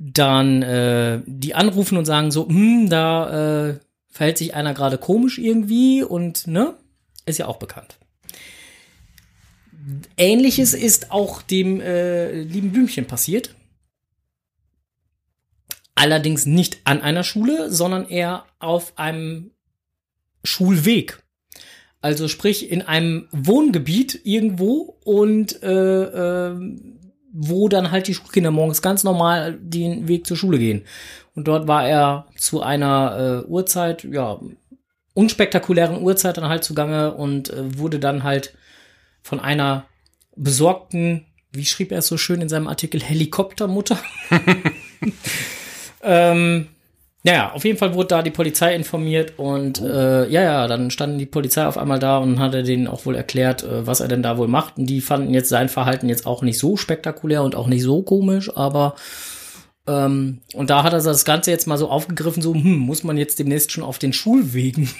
dann äh, die anrufen und sagen so, hm, da äh, verhält sich einer gerade komisch irgendwie und ne, ist ja auch bekannt. Ähnliches ist auch dem äh, lieben Blümchen passiert. Allerdings nicht an einer Schule, sondern eher auf einem Schulweg. Also sprich in einem Wohngebiet irgendwo und äh, äh, wo dann halt die Schulkinder morgens ganz normal den Weg zur Schule gehen. Und dort war er zu einer äh, Uhrzeit, ja, unspektakulären Uhrzeit dann halt zugange und äh, wurde dann halt von einer besorgten, wie schrieb er es so schön in seinem Artikel, Helikoptermutter. ähm, naja, auf jeden Fall wurde da die Polizei informiert und äh, ja, ja, dann stand die Polizei auf einmal da und hatte denen auch wohl erklärt, äh, was er denn da wohl macht. Und die fanden jetzt sein Verhalten jetzt auch nicht so spektakulär und auch nicht so komisch, aber ähm, und da hat er das Ganze jetzt mal so aufgegriffen, so, hm, muss man jetzt demnächst schon auf den Schulwegen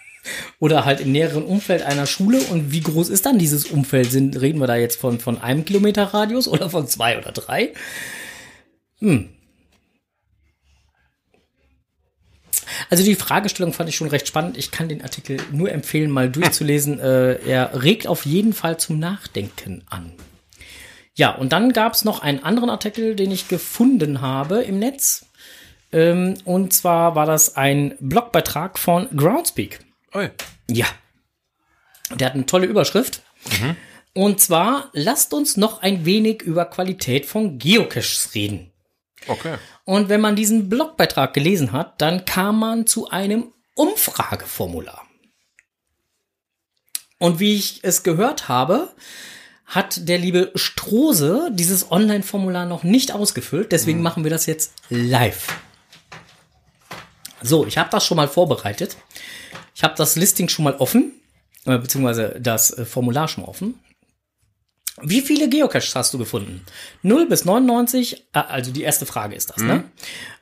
oder halt im näheren Umfeld einer Schule und wie groß ist dann dieses Umfeld? Sind, reden wir da jetzt von, von einem Kilometer Radius oder von zwei oder drei? Hm. Also die Fragestellung fand ich schon recht spannend. Ich kann den Artikel nur empfehlen, mal durchzulesen. äh, er regt auf jeden Fall zum Nachdenken an. Ja, und dann gab es noch einen anderen Artikel, den ich gefunden habe im Netz. Ähm, und zwar war das ein Blogbeitrag von Groundspeak. Oi. Ja. Der hat eine tolle Überschrift. Und zwar, lasst uns noch ein wenig über Qualität von Geocaches reden. Okay. Und wenn man diesen Blogbeitrag gelesen hat, dann kam man zu einem Umfrageformular. Und wie ich es gehört habe, hat der liebe Strose dieses Online-Formular noch nicht ausgefüllt. Deswegen machen wir das jetzt live. So, ich habe das schon mal vorbereitet. Ich habe das Listing schon mal offen, äh, beziehungsweise das äh, Formular schon mal offen. Wie viele Geocaches hast du gefunden? 0 bis 99, äh, also die erste Frage ist das, ne?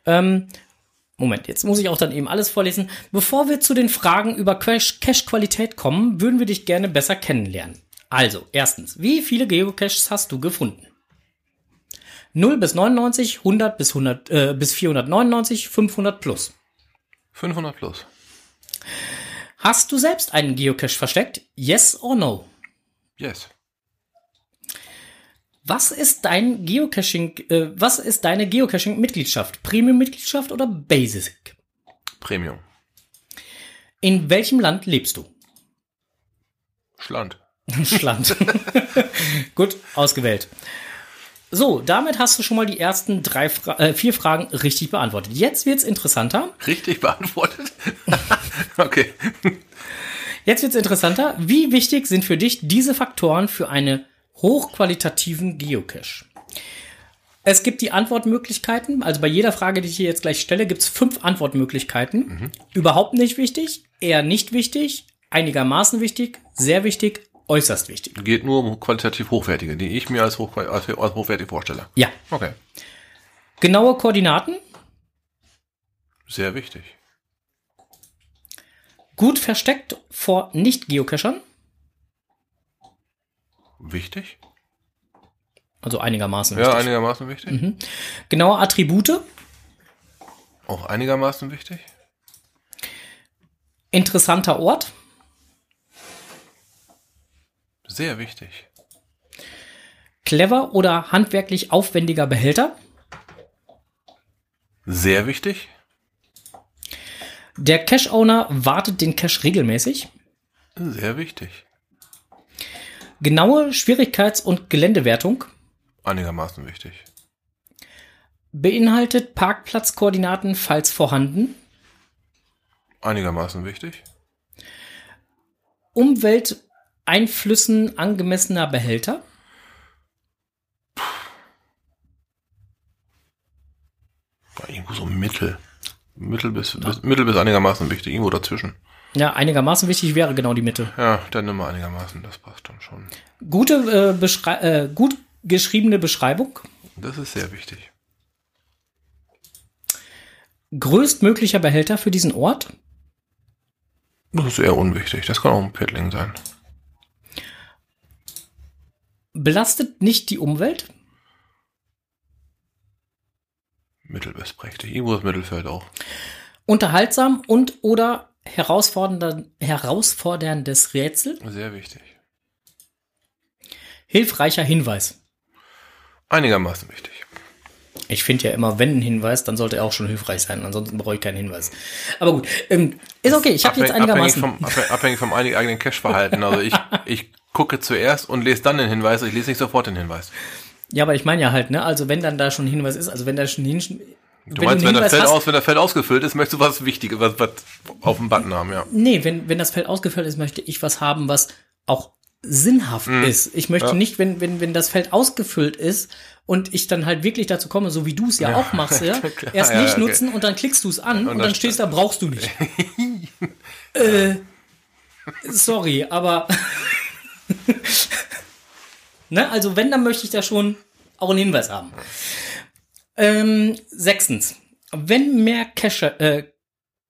Ähm, Moment, jetzt muss ich auch dann eben alles vorlesen. Bevor wir zu den Fragen über Cache- Cache-Qualität kommen, würden wir dich gerne besser kennenlernen. Also, erstens, wie viele Geocaches hast du gefunden? 0 bis 99, 100 bis 100 äh, bis 499, 500 plus. 500 plus. Hast du selbst einen Geocache versteckt? Yes or no? Yes. Was ist dein Geocaching, äh, was ist deine Geocaching-Mitgliedschaft? Premium-Mitgliedschaft oder Basic? Premium. In welchem Land lebst du? Schland. Schland. Gut, ausgewählt. So, damit hast du schon mal die ersten drei Fra äh, vier Fragen richtig beantwortet. Jetzt wird's interessanter. Richtig beantwortet? okay. Jetzt wird's interessanter. Wie wichtig sind für dich diese Faktoren für einen hochqualitativen Geocache? Es gibt die Antwortmöglichkeiten. Also bei jeder Frage, die ich hier jetzt gleich stelle, gibt's fünf Antwortmöglichkeiten. Überhaupt nicht wichtig, eher nicht wichtig, einigermaßen wichtig, sehr wichtig, äußerst wichtig. Geht nur um qualitativ hochwertige, die ich mir als, hoch, als, als hochwertig vorstelle. Ja. Okay. Genaue Koordinaten, Sehr wichtig. gut versteckt vor Nicht-Geocachern, Wichtig? also einigermaßen Ja, wichtig. einigermaßen wichtig. Genaue Attribute, Auch einigermaßen wichtig. interessanter Ort, Sehr wichtig. clever oder handwerklich aufwendiger Behälter, Sehr wichtig. der Cache-Owner wartet den Cache regelmäßig, Sehr wichtig. Genaue Schwierigkeits- und Geländewertung, Einigermaßen wichtig. beinhaltet Parkplatzkoordinaten, falls vorhanden, Einigermaßen wichtig. Umwelteinflüssen angemessener Behälter, Ja, irgendwo so Mittel. Mittel bis, bis, Mittel bis einigermaßen wichtig. Irgendwo dazwischen. ja, einigermaßen wichtig wäre genau die Mitte. Ja, dann nimm mal einigermaßen. Das passt dann schon. Gute, äh, Beschrei äh, gut geschriebene Beschreibung, Das ist sehr wichtig. größtmöglicher Behälter für diesen Ort, Das ist eher unwichtig. Das kann auch ein Paddling sein. belastet nicht die Umwelt, Mittel bis prächtig. Irgendwo das Mittelfeld auch. unterhaltsam und oder herausfordernder, herausforderndes Rätsel, Sehr wichtig. hilfreicher Hinweis. Einigermaßen wichtig. Ich finde ja immer, wenn ein Hinweis, dann sollte er auch schon hilfreich sein. Ansonsten brauche ich keinen Hinweis. Aber gut, ähm, ist okay. Ich habe jetzt einigermaßen. Abhängig vom, abhäng- abhängig vom eigen- eigenen Cache-Verhalten. Also ich, ich gucke zuerst und lese dann den Hinweis. Ich lese nicht sofort den Hinweis. Ja, aber ich meine ja halt, ne? Also wenn dann da schon Hinweis ist, also wenn da schon hin, Du meinst, wenn, das Hinweis Feld hast- aus, wenn das Feld ausgefüllt ist, möchtest du was Wichtiges, was, was auf dem Button haben, ja. Nee, wenn, wenn das Feld ausgefüllt ist, möchte ich was haben, was auch sinnhaft ist. Ich möchte Mhm. Ja. nicht, wenn, wenn, wenn das Feld ausgefüllt ist und ich dann halt wirklich dazu komme, so wie du es ja, auch machst, ja, Klar, erst ja, nicht okay. nutzen und dann klickst du es an und, Und dann stehst da, brauchst du nicht. äh, sorry, aber ne, also wenn, dann möchte ich da schon auch einen Hinweis haben. Ähm, sechstens, wenn mehr Cache, äh,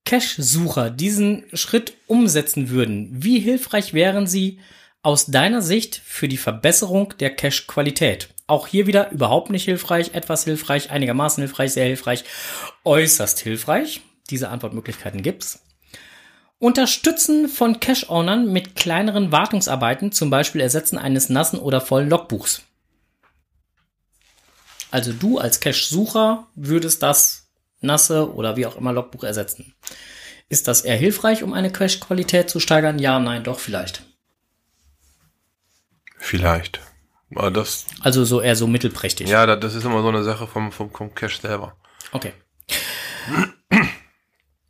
Cache-Sucher diesen Schritt umsetzen würden, wie hilfreich wären sie aus deiner Sicht für die Verbesserung der Cache-Qualität? Auch hier wieder überhaupt nicht hilfreich, etwas hilfreich, einigermaßen hilfreich, sehr hilfreich, äußerst hilfreich. Diese Antwortmöglichkeiten gibt's. Unterstützen von Cache-Ownern mit kleineren Wartungsarbeiten, zum Beispiel Ersetzen eines nassen oder vollen Logbuchs. Also du als Cache-Sucher würdest das nasse oder wie auch immer Logbuch ersetzen. Ist das eher hilfreich, um eine Cache-Qualität zu steigern? Ja, nein, doch, vielleicht. Vielleicht. Aber das, Also so eher so mittelprächtig. ja, das, das ist immer so eine Sache vom, vom, vom Cache selber. Okay.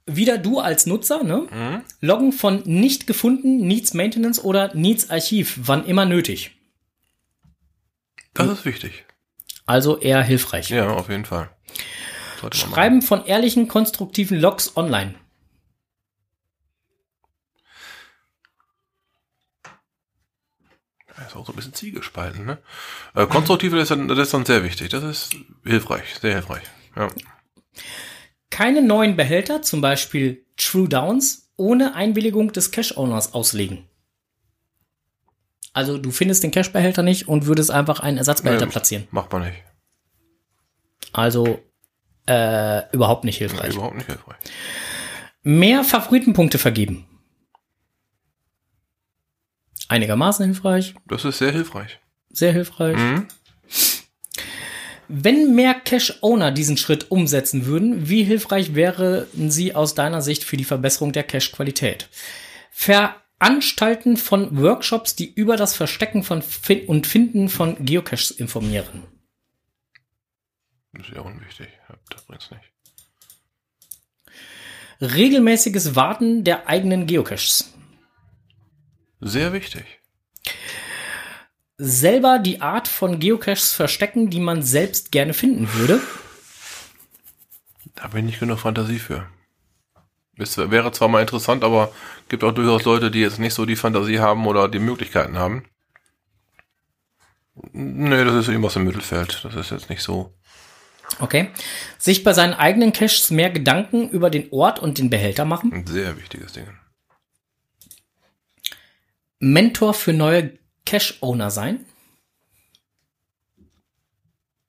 Wieder du als Nutzer, ne? Loggen von nicht gefunden, Needs Maintenance oder Needs Archiv, wann immer nötig. Das ist wichtig. Also eher hilfreich. Ja, auf jeden Fall. Sollte Schreiben von ehrlichen, konstruktiven Logs online. machen. Ist auch so ein bisschen ziegespalten, ne? Äh, konstruktive, das ist, dann, das ist dann sehr wichtig. Das ist hilfreich, sehr hilfreich. Ja. Keine neuen Behälter, zum Beispiel True Downs, ohne Einwilligung des Cache-Owners auslegen. Also du findest den Cache-Behälter nicht und würdest einfach einen Ersatzbehälter Nee. platzieren. Macht man nicht. Also äh, überhaupt nicht hilfreich. Überhaupt nicht hilfreich. Mehr Favoritenpunkte vergeben. Einigermaßen hilfreich, Das ist sehr hilfreich. sehr hilfreich. Mhm. Wenn mehr Cache-Owner diesen Schritt umsetzen würden, wie hilfreich wären sie aus deiner Sicht für die Verbesserung der Cache-Qualität? Veranstalten von Workshops, die über das Verstecken von fin und Finden von Geocaches informieren. Das ist ja unwichtig. Das bringt's nicht. Regelmäßiges Warten der eigenen Geocaches. Sehr wichtig. Selber die Art von Geocaches verstecken, die man selbst gerne finden würde. Da habe ich nicht genug Fantasie für. Es wäre zwar mal interessant, aber gibt auch durchaus Leute, die jetzt nicht so die Fantasie haben oder die Möglichkeiten haben. Nee, das ist irgendwas im Mittelfeld. Das ist jetzt nicht so. Okay. Sich bei seinen eigenen Caches mehr Gedanken über den Ort und den Behälter machen. Ein sehr wichtiges Ding. Mentor für neue Cache-Owner sein.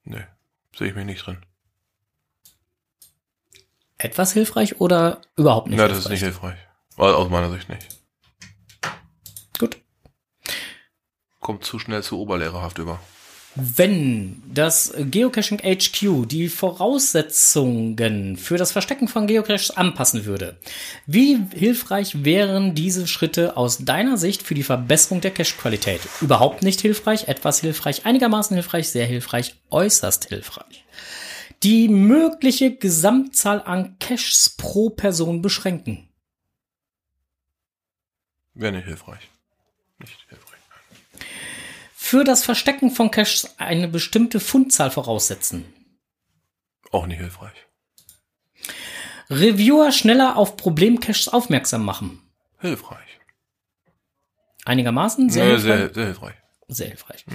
Nee, sehe ich mich nicht drin. Etwas hilfreich oder überhaupt nicht Ja, das ist nicht hilfreich. Also Aus meiner Sicht nicht. Gut. Kommt zu schnell zu oberlehrerhaft über. Wenn das Geocaching HQ die Voraussetzungen für das Verstecken von Geocaches anpassen würde, wie hilfreich wären diese Schritte aus deiner Sicht für die Verbesserung der Cache-Qualität? Überhaupt nicht hilfreich, etwas hilfreich, einigermaßen hilfreich, sehr hilfreich, äußerst hilfreich. Die mögliche Gesamtzahl an Caches pro Person beschränken. Wäre nicht hilfreich. Nicht hilfreich. Für das Verstecken von Caches eine bestimmte Fundzahl voraussetzen. Auch nicht hilfreich. Reviewer schneller auf Problemcaches aufmerksam machen. Hilfreich. Einigermaßen sehr Nee, hilfreich. sehr, sehr hilfreich. Sehr hilfreich.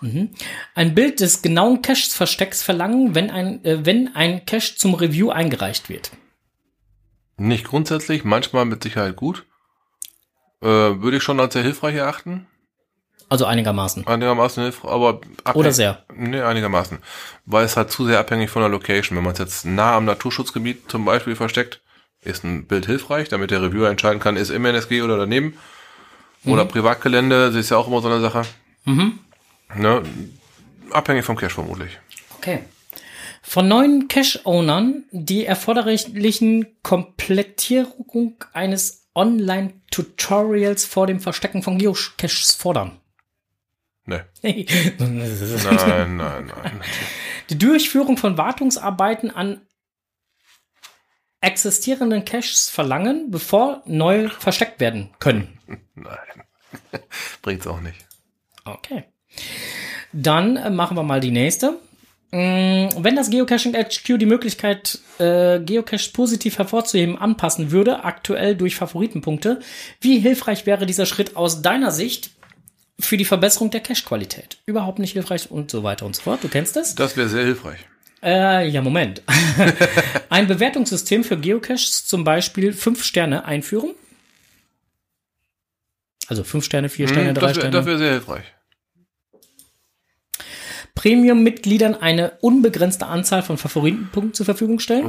Mhm. Ein Bild des genauen Caches-Verstecks verlangen, wenn ein, äh, wenn ein Cache zum Review eingereicht wird. Nicht grundsätzlich, manchmal mit Sicherheit gut. Äh, würde ich schon als sehr hilfreich erachten. Also einigermaßen. Einigermaßen hilfreich, aber abhängig- Oder sehr. Nee, einigermaßen. Weil es halt zu sehr abhängig von der Location. Wenn man es jetzt nah am Naturschutzgebiet zum Beispiel versteckt, ist ein Bild hilfreich, damit der Reviewer entscheiden kann, ist im NSG oder daneben. Oder Privatgelände, das ist ja auch immer so eine Sache. Mhm. Ne? Abhängig vom Cache vermutlich. Okay. Von neuen Cache-Ownern die erforderlichen Komplettierung eines Online-Tutorials vor dem Verstecken von Geocaches fordern. Ne. die Nein, nein, nein. Durchführung von Wartungsarbeiten an existierenden Caches verlangen, bevor neu versteckt werden können. Nein. Bringt's auch nicht. Okay. Dann äh, machen wir mal die nächste. Mm, Wenn das Geocaching HQ die Möglichkeit, äh, Geocaches positiv hervorzuheben, anpassen würde, aktuell durch Favoritenpunkte, wie hilfreich wäre dieser Schritt aus deiner Sicht für die Verbesserung der Cache-Qualität? Überhaupt nicht hilfreich und so weiter und so fort. Du kennst es? Das wäre sehr hilfreich. Äh, ja, Moment. Ein Bewertungssystem für Geocaches, zum Beispiel fünf Sterne einführen. Also fünf Sterne, vier Sterne, Hm, drei das wäre Sterne. das wär sehr hilfreich. Premium-Mitgliedern eine unbegrenzte Anzahl von Favoritenpunkten zur Verfügung stellen.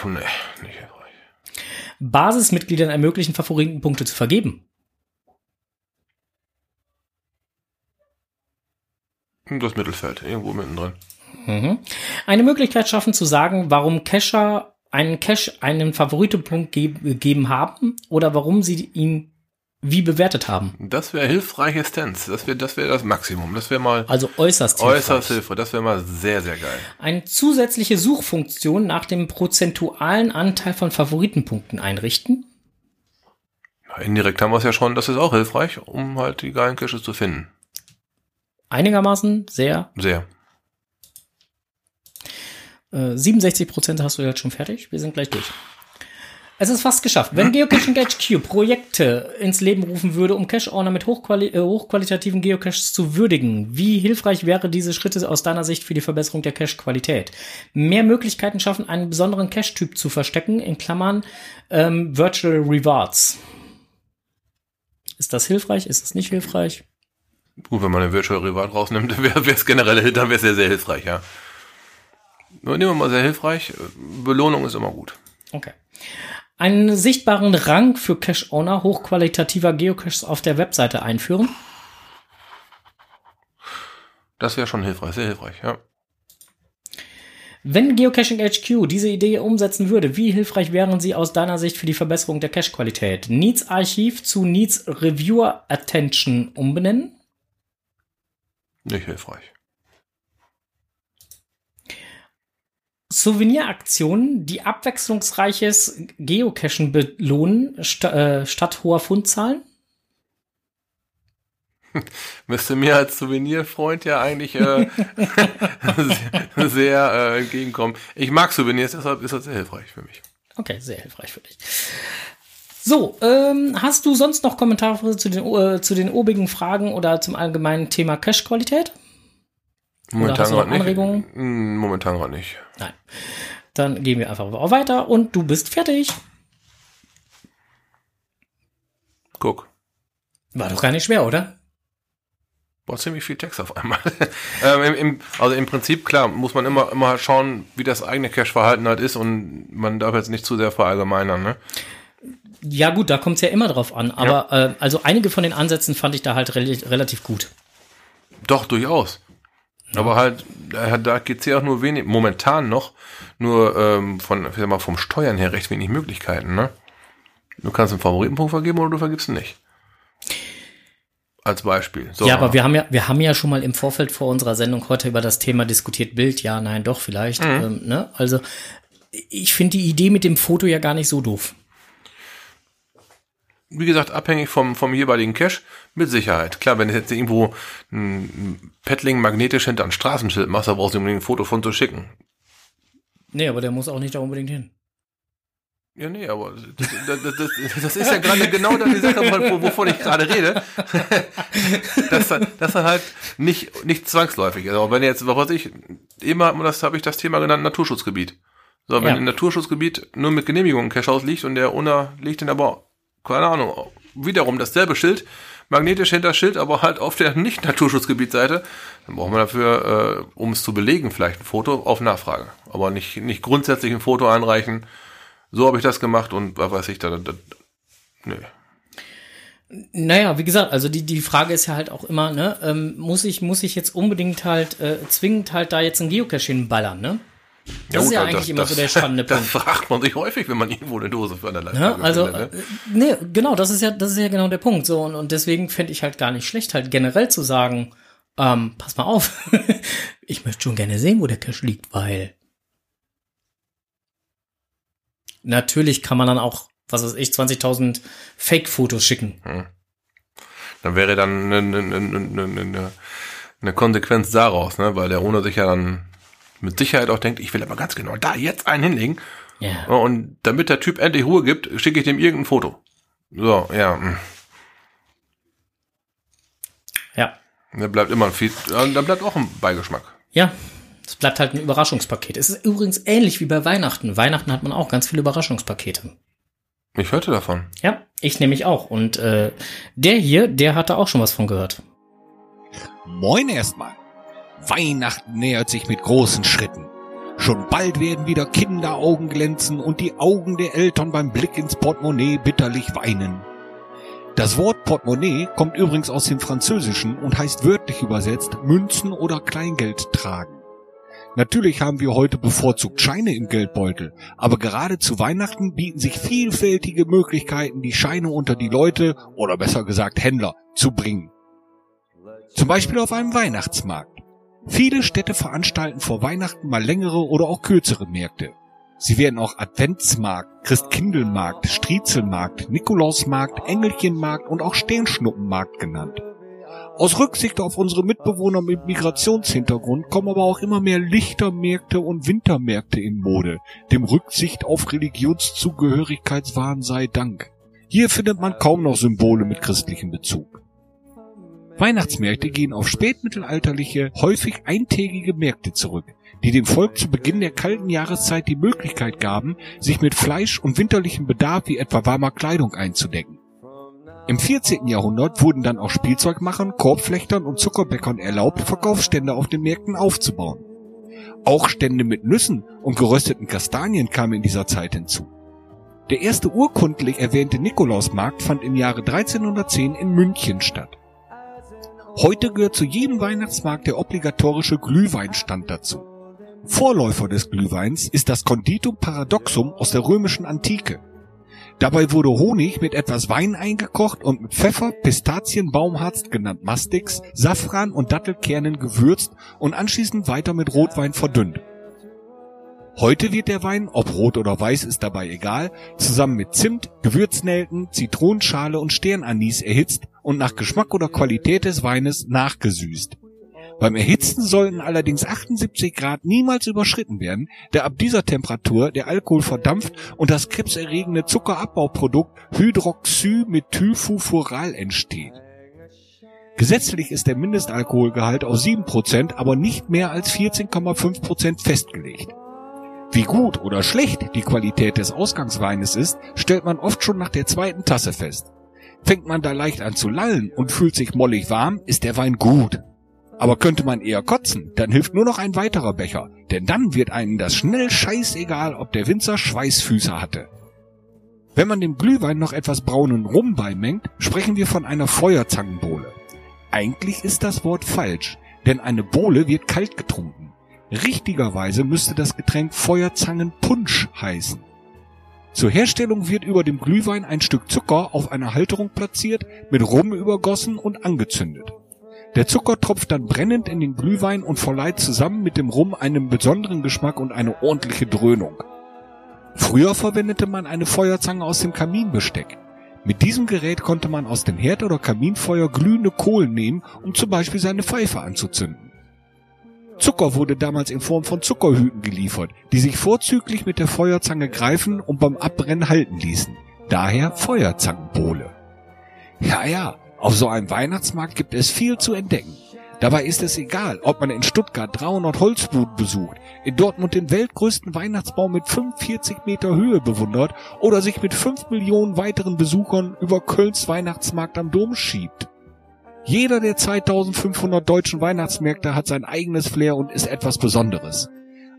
Puh, nee, nicht hilfreich. Basismitgliedern ermöglichen, Favoritenpunkte zu vergeben. Das Mittelfeld, irgendwo mittendrin. Mhm. Eine Möglichkeit schaffen zu sagen, warum Cacher einen Cache einen Favoritenpunkt ge gegeben haben oder warum sie ihn wie bewertet haben. Das wäre hilfreiche Stance. Das wäre das, wär das Maximum. Das wäre mal Also äußerst äußerst hilfreich. hilfreich. Das wäre mal sehr, sehr geil. Eine zusätzliche Suchfunktion nach dem prozentualen Anteil von Favoritenpunkten einrichten. Indirekt haben wir es ja schon. Das ist auch hilfreich, um halt die geilen Caches zu finden. Einigermaßen sehr. Sehr. Äh, 67 Prozent hast du jetzt schon fertig. Wir sind gleich durch. Es ist fast geschafft. Wenn Geocaching HQ Projekte ins Leben rufen würde, um Cache-Owner mit hochquali äh, hochqualitativen Geocaches zu würdigen, wie hilfreich wäre diese Schritte aus deiner Sicht für die Verbesserung der Cache-Qualität? Mehr Möglichkeiten schaffen, einen besonderen Cache-Typ zu verstecken, in Klammern ähm, Virtual Rewards. Ist das hilfreich? Ist es nicht hilfreich? Gut, wenn man den Virtual Reward rausnimmt, wäre es generell, dann wäre es sehr, sehr hilfreich, ja. Nehmen wir mal sehr hilfreich. Belohnung ist immer gut. Okay. Einen sichtbaren Rang für Cache-Owner hochqualitativer Geocaches auf der Webseite einführen. Das wäre schon hilfreich, sehr hilfreich, ja. Wenn Geocaching HQ diese Idee umsetzen würde, wie hilfreich wären sie aus deiner Sicht für die Verbesserung der Cache-Qualität? Needs Archiv zu Needs Reviewer Attention umbenennen? Nicht hilfreich. Souveniraktionen, die abwechslungsreiches Geocachen belohnen, st äh, statt hoher Fundzahlen? Müsste mir als Souvenirfreund ja eigentlich äh, sehr, sehr äh, entgegenkommen. Ich mag Souvenirs, deshalb ist das sehr hilfreich für mich. Okay, sehr hilfreich für dich. So, ähm, hast du sonst noch Kommentare zu den, äh, zu den obigen Fragen oder zum allgemeinen Thema Cache-Qualität? Momentan gerade nicht. Hm, Momentan gerade nicht. Nein. Dann gehen wir einfach weiter und du bist fertig. Guck. War doch gar nicht schwer, oder? War ziemlich viel Text auf einmal. ähm, im, im, also im Prinzip, klar, muss man immer, immer schauen, wie das eigene Cache-Verhalten halt ist und man darf jetzt nicht zu sehr verallgemeinern, ne? Ja, gut, da kommt es ja immer drauf an. Aber ja. äh, also einige von den Ansätzen fand ich da halt re relativ gut. Doch, durchaus. Ja. Aber halt, da, da gibt es ja auch nur wenig, momentan noch, nur ähm, von, ich sag mal, vom Steuern her recht wenig Möglichkeiten, ne? Du kannst einen Favoritenpunkt vergeben oder du vergibst ihn nicht. Als Beispiel. So. Ja, aber wir haben ja, wir haben ja schon mal im Vorfeld vor unserer Sendung heute über das Thema diskutiert, Bild, ja, nein, doch, vielleicht. Mhm. Ähm, ne? Also ich finde die Idee mit dem Foto ja gar nicht so doof wie gesagt, abhängig vom, vom jeweiligen Cache, mit Sicherheit. Klar, wenn du jetzt irgendwo ein Paddling magnetisch hinter ein Straßenschild machst, da brauchst du unbedingt ein Foto von zu schicken. Nee, aber der muss auch nicht da unbedingt hin. Ja, nee, aber das, das, das, das ist ja gerade genau die Sache, wovon ich gerade rede. das, das dann halt nicht, nicht zwangsläufig. Also wenn jetzt, was weiß ich, immer, das habe ich das Thema genannt, Naturschutzgebiet. So, wenn ja. ein Naturschutzgebiet nur mit Genehmigung ein Cache ausliegt und der ohne liegt dann aber keine Ahnung, wiederum dasselbe Schild, magnetisch hinter Schild, aber halt auf der Nicht-Naturschutzgebietsseite. Dann braucht man dafür, äh, um es zu belegen, vielleicht ein Foto auf Nachfrage. Aber nicht, nicht grundsätzlich ein Foto einreichen. So habe ich das gemacht und was weiß ich da. da, da nö. Naja, wie gesagt, also die, die Frage ist ja halt auch immer, ne, ähm, muss ich, muss ich jetzt unbedingt halt, äh, zwingend halt da jetzt ein Geocache hinballern, ne? Das ja, ist ja eigentlich das, immer das, so der spannende Punkt. Das fragt man sich häufig, wenn man irgendwo eine Dose für eine Leiter ja, Also, findet, ne? Äh, nee, genau, das ist ja, das ist ja genau der Punkt. So, und, und deswegen fände ich halt gar nicht schlecht, halt generell zu sagen, ähm, pass mal auf, ich möchte schon gerne sehen, wo der Cash liegt, weil natürlich kann man dann auch, was weiß ich, 20.000 Fake-Fotos schicken. Hm. Dann wäre dann eine, eine, eine, eine Konsequenz daraus, ne? weil der Owner sich ja dann mit Sicherheit auch denkt, ich will aber ganz genau da jetzt einen hinlegen. Ja. Und damit der Typ endlich Ruhe gibt, schicke ich dem irgendein Foto. So, ja. Hm. Ja. Da bleibt immer ein viel, da bleibt auch ein Beigeschmack. Ja. Es bleibt halt ein Überraschungspaket. Es ist übrigens ähnlich wie bei Weihnachten. Weihnachten hat man auch ganz viele Überraschungspakete. Ich hörte davon. Ja, ich nämlich auch. Und äh, der hier, der hatte auch schon was von gehört. Moin erstmal. Weihnachten nähert sich mit großen Schritten. Schon bald werden wieder Kinderaugen glänzen und die Augen der Eltern beim Blick ins Portemonnaie bitterlich weinen. Das Wort Portemonnaie kommt übrigens aus dem Französischen und heißt wörtlich übersetzt Münzen oder Kleingeld tragen. Natürlich haben wir heute bevorzugt Scheine im Geldbeutel, aber gerade zu Weihnachten bieten sich vielfältige Möglichkeiten, die Scheine unter die Leute oder besser gesagt Händler zu bringen. Zum Beispiel auf einem Weihnachtsmarkt. Viele Städte veranstalten vor Weihnachten mal längere oder auch kürzere Märkte. Sie werden auch Adventsmarkt, Christkindelmarkt, Striezelmarkt, Nikolausmarkt, Engelchenmarkt und auch Sternschnuppenmarkt genannt. Aus Rücksicht auf unsere Mitbewohner mit Migrationshintergrund kommen aber auch immer mehr Lichtermärkte und Wintermärkte in Mode, dem Rücksicht auf Religionszugehörigkeitswahn sei Dank. Hier findet man kaum noch Symbole mit christlichem Bezug. Weihnachtsmärkte gehen auf spätmittelalterliche, häufig eintägige Märkte zurück, die dem Volk zu Beginn der kalten Jahreszeit die Möglichkeit gaben, sich mit Fleisch und winterlichem Bedarf wie etwa warmer Kleidung einzudecken. Im 14. Jahrhundert wurden dann auch Spielzeugmachern, Korbflechtern und Zuckerbäckern erlaubt, Verkaufsstände auf den Märkten aufzubauen. Auch Stände mit Nüssen und gerösteten Kastanien kamen in dieser Zeit hinzu. Der erste urkundlich erwähnte Nikolausmarkt fand im Jahre 1310 in München statt. Heute gehört zu jedem Weihnachtsmarkt der obligatorische Glühweinstand dazu. Vorläufer des Glühweins ist das Conditum Paradoxum aus der römischen Antike. Dabei wurde Honig mit etwas Wein eingekocht und mit Pfeffer, Pistazien, Baumharz, genannt Mastix, Safran und Dattelkernen gewürzt und anschließend weiter mit Rotwein verdünnt. Heute wird der Wein, ob rot oder weiß ist dabei egal, zusammen mit Zimt, Gewürznelken, Zitronenschale und Sternanis erhitzt und nach Geschmack oder Qualität des Weines nachgesüßt. Beim Erhitzen sollten allerdings 78 Grad niemals überschritten werden, da ab dieser Temperatur der Alkohol verdampft und das krebserregende Zuckerabbauprodukt Hydroxymethylfufural entsteht. Gesetzlich ist der Mindestalkoholgehalt auf 7%, aber nicht mehr als 14,5% festgelegt. Wie gut oder schlecht die Qualität des Ausgangsweines ist, stellt man oft schon nach der zweiten Tasse fest. Fängt man da leicht an zu lallen und fühlt sich mollig warm, ist der Wein gut. Aber könnte man eher kotzen, dann hilft nur noch ein weiterer Becher, denn dann wird einem das schnell scheißegal, ob der Winzer Schweißfüße hatte. Wenn man dem Glühwein noch etwas braunen Rum beimengt, sprechen wir von einer Feuerzangenbowle. Eigentlich ist das Wort falsch, denn eine Bowle wird kalt getrunken. Richtigerweise müsste das Getränk Feuerzangenpunsch heißen. Zur Herstellung wird über dem Glühwein ein Stück Zucker auf einer Halterung platziert, mit Rum übergossen und angezündet. Der Zucker tropft dann brennend in den Glühwein und verleiht zusammen mit dem Rum einen besonderen Geschmack und eine ordentliche Dröhnung. Früher verwendete man eine Feuerzange aus dem Kaminbesteck. Mit diesem Gerät konnte man aus dem Herd oder Kaminfeuer glühende Kohlen nehmen, um zum Beispiel seine Pfeife anzuzünden. Zucker wurde damals in Form von Zuckerhüten geliefert, die sich vorzüglich mit der Feuerzange greifen und beim Abbrennen halten ließen. Daher Feuerzangenbowle. Ja, ja, auf so einem Weihnachtsmarkt gibt es viel zu entdecken. Dabei ist es egal, ob man in Stuttgart 300 Holzbuden besucht, in Dortmund den weltgrößten Weihnachtsbaum mit 45 Meter Höhe bewundert oder sich mit 5 Millionen weiteren Besuchern über Kölns Weihnachtsmarkt am Dom schiebt. Jeder der 2500 deutschen Weihnachtsmärkte hat sein eigenes Flair und ist etwas Besonderes.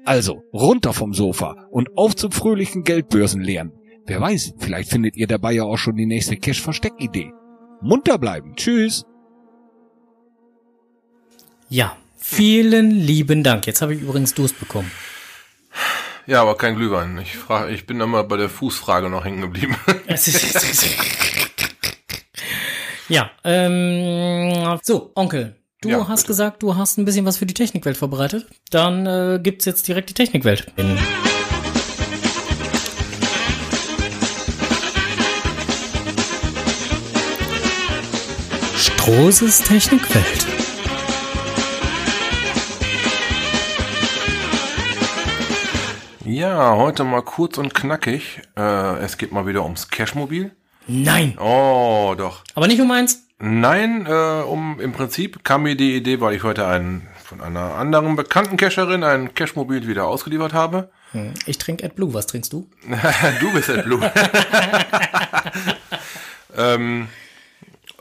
Also, runter vom Sofa und auf zum fröhlichen Geldbörsenleeren. Wer weiß, vielleicht findet ihr dabei ja auch schon die nächste Cash-Versteck-Idee munter bleiben. Tschüss. Ja, vielen lieben Dank. Jetzt habe ich übrigens Durst bekommen. Ja, aber kein Glühwein. Ich frage, ich bin immer bei der Fußfrage noch hängen geblieben. Ja, ähm, so, Onkel, du Ja, hast bitte. gesagt, du hast ein bisschen was für die Technikwelt vorbereitet. Dann äh, gibt's jetzt direkt die Technikwelt. In Strohses Technikwelt. Ja, heute mal kurz und knackig. Äh, es geht mal wieder ums Cashmobil. Nein, Oh, doch. aber nicht um eins. Nein, äh, um im Prinzip kam mir die Idee, weil ich heute einen von einer anderen bekannten Cacherin ein Cashmobil wieder ausgeliefert habe. Ich trinke AdBlue. Was trinkst du? du bist der Blue. ähm,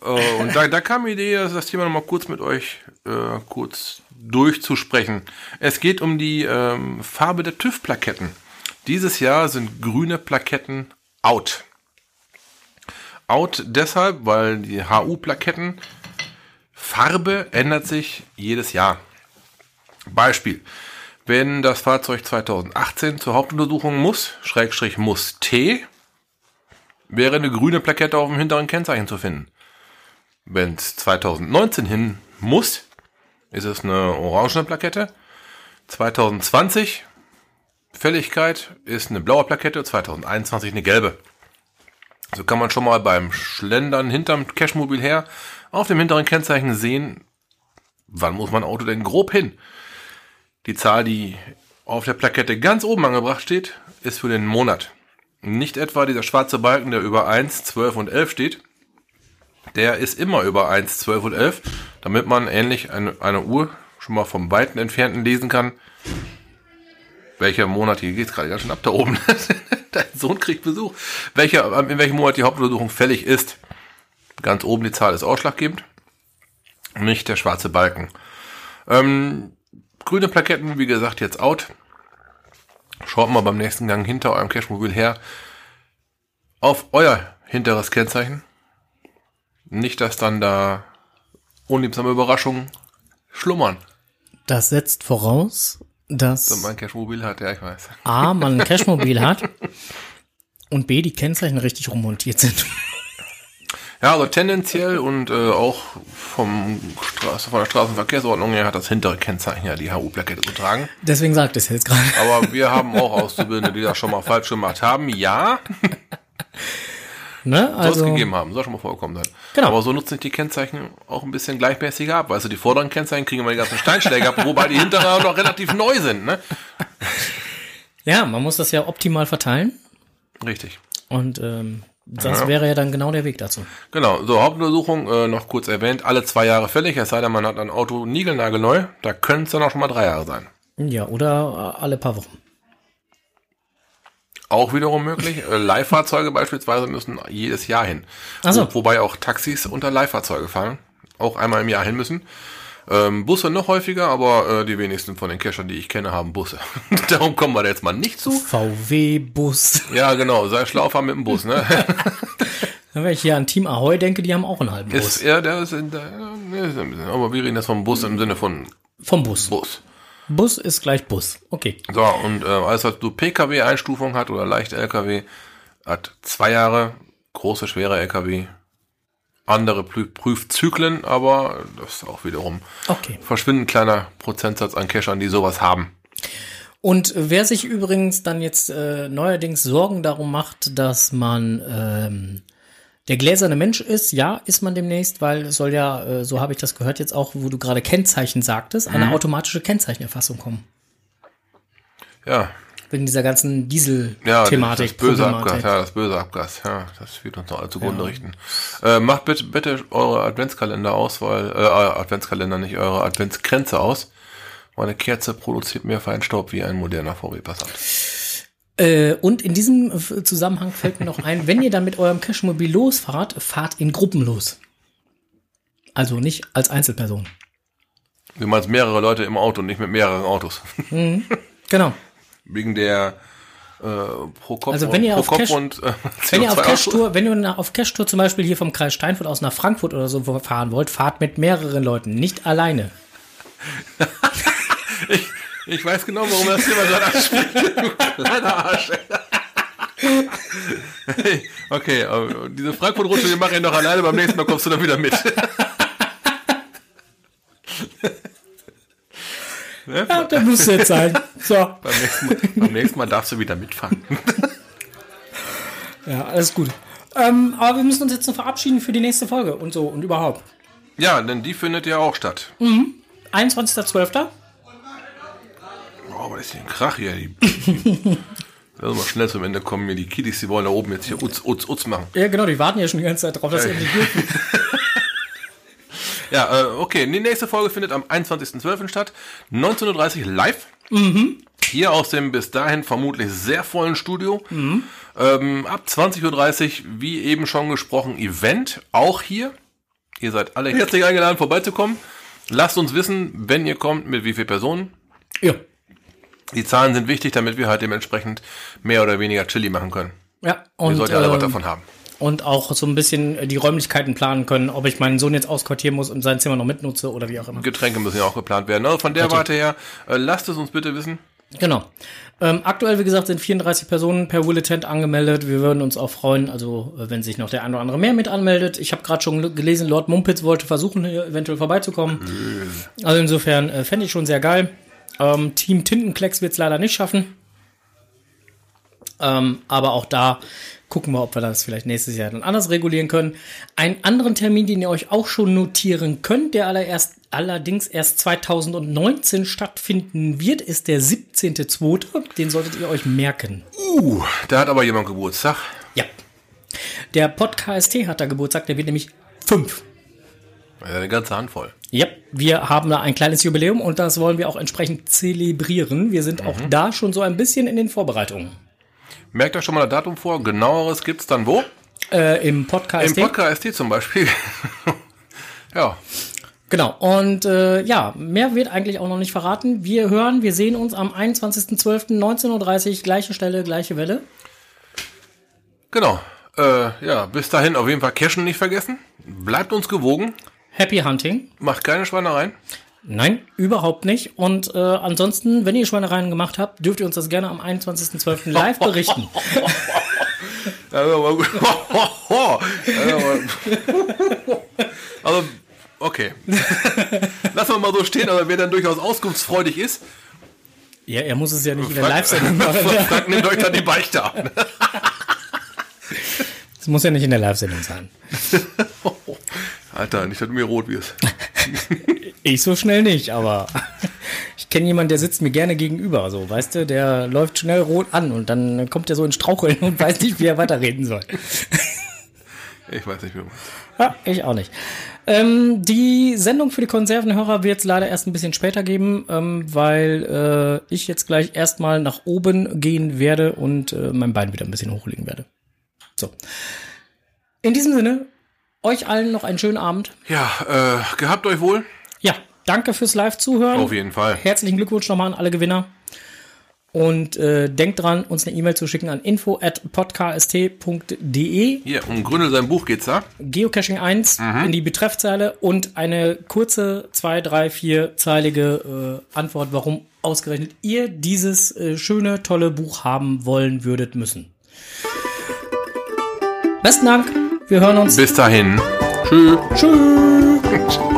äh, und da, da kam die Idee, das das Thema nochmal kurz mit euch äh, kurz durchzusprechen. Es geht um die ähm, Farbe der TÜV-Plaketten. Dieses Jahr sind grüne Plaketten out. Out deshalb, weil die HU-Plaketten Farbe ändert sich jedes Jahr. Beispiel. Wenn das Fahrzeug 2018 zur Hauptuntersuchung muss, Schrägstrich muss T, wäre eine grüne Plakette auf dem hinteren Kennzeichen zu finden. Wenn es 2019 hin muss, ist es eine orangene Plakette. 2020 Fälligkeit ist eine blaue Plakette, 2021 eine gelbe. So kann man schon mal beim Schlendern hinterm Cashmobil her auf dem hinteren Kennzeichen sehen, wann muss mein Auto denn grob hin. Die Zahl, die auf der Plakette ganz oben angebracht steht, ist für den Monat. Nicht etwa dieser schwarze Balken, der über 1, 12 und 11 steht. Der ist immer über 1, 12 und 11, damit man ähnlich eine, eine Uhr schon mal vom weiten Entfernten lesen kann, welcher Monat, hier geht's gerade ganz schön ab da oben, dein Sohn kriegt Besuch, welcher, in welchem Monat die Hauptuntersuchung fällig ist. Ganz oben die Zahl ist ausschlaggebend, nicht der schwarze Balken. Ähm, grüne Plaketten, wie gesagt, jetzt out. Schaut mal beim nächsten Gang hinter eurem Cashmobil her auf euer hinteres Kennzeichen. Nicht, dass dann da unliebsame Überraschungen schlummern. Das setzt voraus, dass Dass man ein Cashmobil hat, ja, ich weiß. A, man ein Cashmobil hat und B, die Kennzeichen richtig rummontiert sind. Ja, also tendenziell und äh, auch vom Straße, von der Straßenverkehrsordnung her hat das hintere Kennzeichen ja die HU-Plakette zu tragen. Deswegen sagt es jetzt gerade. Aber wir haben auch Auszubildende, die das schon mal falsch gemacht haben. Ja, Ne? Also, gegeben haben, soll schon mal vorgekommen sein. Genau. Aber so nutzen sich die Kennzeichen auch ein bisschen gleichmäßiger ab. Weißt du, die vorderen Kennzeichen kriegen immer die ganzen Steinschläge ab, wobei die hinteren auch noch relativ neu sind, ne? ja, man muss das ja optimal verteilen Richtig. und ähm, das Ja. wäre ja dann genau der Weg dazu. Genau, so Hauptuntersuchung, äh, noch kurz erwähnt, alle zwei Jahre fällig, es sei denn, man hat ein Auto niegelnagelneu, da können es dann auch schon mal drei Jahre sein. Ja, oder alle paar Wochen. Auch wiederum möglich. Äh, Leihfahrzeuge beispielsweise müssen jedes Jahr hin. Ach so. Wo, wobei auch Taxis unter Leihfahrzeuge fahren. Auch einmal im Jahr hin müssen. Ähm, Busse noch häufiger, aber äh, die wenigsten von den Cachern, die ich kenne, haben Busse. Darum kommen wir da jetzt mal nicht zu. VW-Bus. Ja, genau. Sei schlau, fahr mit dem Bus, ne? Wenn ich hier an Team Ahoy denke, die haben auch einen halben Ist Bus. der ist in der, ist bisschen, aber wir reden jetzt vom Bus im Sinne von Vom Bus. Bus. Bus ist gleich Bus. Okay. So, und äh, alles, was du Pkw-Einstufung hat oder leicht LKW, hat zwei Jahre, große, schwere LKW, andere Prü- Prüfzyklen, aber das ist auch wiederum Okay. verschwindend kleiner Prozentsatz an Cachern, die sowas haben. Und wer sich übrigens dann jetzt äh, neuerdings Sorgen darum macht, dass man ähm, der gläserne Mensch ist, ja, ist man demnächst, weil es soll ja, äh, so habe ich das gehört jetzt auch, wo du gerade Kennzeichen sagtest, Mhm. eine automatische Kennzeichenerfassung kommen. Ja, Wegen dieser ganzen ja, Diesel-Thematik. das böse. Abgas, ja, das böse Abgas, ja, das wird uns noch alle zugrunde richten. Äh, macht bitte, bitte eure Adventskalender aus, weil, äh, euer Adventskalender nicht, eure Adventsgrenze aus. Meine Kerze produziert mehr Feinstaub wie ein moderner VW Passat. Äh, und in diesem äh, Zusammenhang fällt mir noch ein, wenn ihr dann mit eurem Cashmobil losfahrt, fahrt in Gruppen los. Also nicht als Einzelperson. Du meinst mehrere Leute im Auto, nicht mit mehreren Autos. Genau. Wegen der äh, pro Kopf, Also wenn ihr auf Cash- und äh, Wenn ihr auf CO2 Cash-Tour, wenn ihr auf Cash-Tour zum Beispiel hier vom Kreis Steinfurt aus nach Frankfurt oder so fahren wollt, fahrt mit mehreren Leuten, nicht alleine. ich, ich weiß genau, warum das Thema gerade anspricht. Du kleiner Arsch. Hey, okay, aber diese Frankfurt-Rutsche, die mache ich noch alleine, beim nächsten Mal kommst du dann wieder mit. ne? Ja, da müsste jetzt sein. So. beim, nächsten Mal, beim nächsten Mal darfst du wieder mitfahren. Ja, alles gut. Ähm, aber wir müssen uns jetzt noch verabschieden für die nächste Folge und so und überhaupt. Ja, denn die findet ja auch statt. 21.12. Oh, was ist hier ein Krach hier? Die, die, Lass mal schnell zum Ende kommen. Mir die Kiddies, die wollen da oben jetzt hier Utz, Utz, Utz machen. Ja, genau, die warten ja schon die ganze Zeit drauf, dass sie endlich dürfen. Ja, äh, okay. Die nächste Folge findet am 21.12. statt. 19.30 Uhr live. Hier aus dem bis dahin vermutlich sehr vollen Studio. Ähm, ab 20.30 Uhr, wie eben schon gesprochen, Event. Auch hier. Ihr seid alle herzlich eingeladen, vorbeizukommen. Lasst uns wissen, wenn ihr kommt, mit wie vielen Personen. Ja. Die Zahlen sind wichtig, damit wir halt dementsprechend mehr oder weniger Chili machen können. Ja, und, sollt ja alle was ähm, davon haben. und auch so ein bisschen die Räumlichkeiten planen können, ob ich meinen Sohn jetzt ausquartieren muss und sein Zimmer noch mitnutze oder wie auch immer. Getränke müssen ja auch geplant werden. Also von der. Warte her, äh, lasst es uns bitte wissen. Genau. Ähm, aktuell, wie gesagt, sind 34 Personen per Willetent angemeldet. Wir würden uns auch freuen, also äh, wenn sich noch der ein oder andere mehr mit anmeldet. Ich habe gerade schon gelesen, Lord Mumpitz wollte versuchen, hier eventuell vorbeizukommen. Also insofern äh, fände ich schon sehr geil. Ähm, Team Tintenklecks wird es leider nicht schaffen. Ähm, aber auch da Gucken wir, ob wir das vielleicht nächstes Jahr dann anders regulieren können. Einen anderen Termin, den ihr euch auch schon notieren könnt, der allererst, allerdings erst 2019 stattfinden wird, ist der 17.2. Den solltet ihr euch merken. Uh, da hat aber jemand Geburtstag. Ja. Der Podcast hat da Geburtstag, der wird nämlich fünf. Ja, eine ganze Handvoll. Ja, wir haben da ein kleines Jubiläum und das wollen wir auch entsprechend zelebrieren. Wir sind auch da schon so ein bisschen in den Vorbereitungen. Merkt euch schon mal das Datum vor. Genaueres gibt's dann wo? Äh, Im Podcast. Im Podcast zum Beispiel. ja. Genau. Und äh, ja, mehr wird eigentlich auch noch nicht verraten. Wir hören, wir sehen uns am 21.12.19.30 Uhr, gleiche Stelle, gleiche Welle. Genau. Äh, ja, bis dahin auf jeden Fall Cashen nicht vergessen. Bleibt uns gewogen. Happy Hunting. Macht keine Schweinereien. Nein, überhaupt nicht. Und äh, ansonsten, wenn ihr Schweinereien gemacht habt, dürft ihr uns das gerne am 21.12. live berichten. Also, also, okay. Lassen wir mal so stehen, aber wer dann durchaus auskunftsfreudig ist, ja, er muss es ja nicht in der Live-Sendung machen. nehmt euch dann die Beichte ab. Das muss ja nicht in der Live-Sendung sein. Alter, nicht, dass du mir rot wirst. Ich so schnell nicht, aber ich kenne jemanden, der sitzt mir gerne gegenüber. So, weißt du, der läuft schnell rot an und dann kommt er so in Straucheln und weiß nicht, wie er weiterreden soll. Ich weiß nicht, wie meinst. Ja, ich auch nicht. Ähm, die Sendung für die Konservenhörer wird es leider erst ein bisschen später geben, ähm, weil äh, ich jetzt gleich erstmal nach oben gehen werde und äh, mein Bein wieder ein bisschen hochlegen werde. So. In diesem Sinne, euch allen noch einen schönen Abend. Ja, äh, gehabt euch wohl. Ja, danke fürs Live-Zuhören. Auf jeden Fall. Herzlichen Glückwunsch nochmal an alle Gewinner. Und äh, denkt dran, uns eine E-Mail zu schicken an info at podcast.de. Hier, um Gründel sein Buch geht's da. Geocaching 1 in die Betreffzeile und eine kurze, zwei, drei, vierzeilige äh, Antwort, warum ausgerechnet ihr dieses äh, schöne, tolle Buch haben wollen würdet müssen. Besten Dank. Wir hören uns. Bis dahin. Tschüss. Tschüss.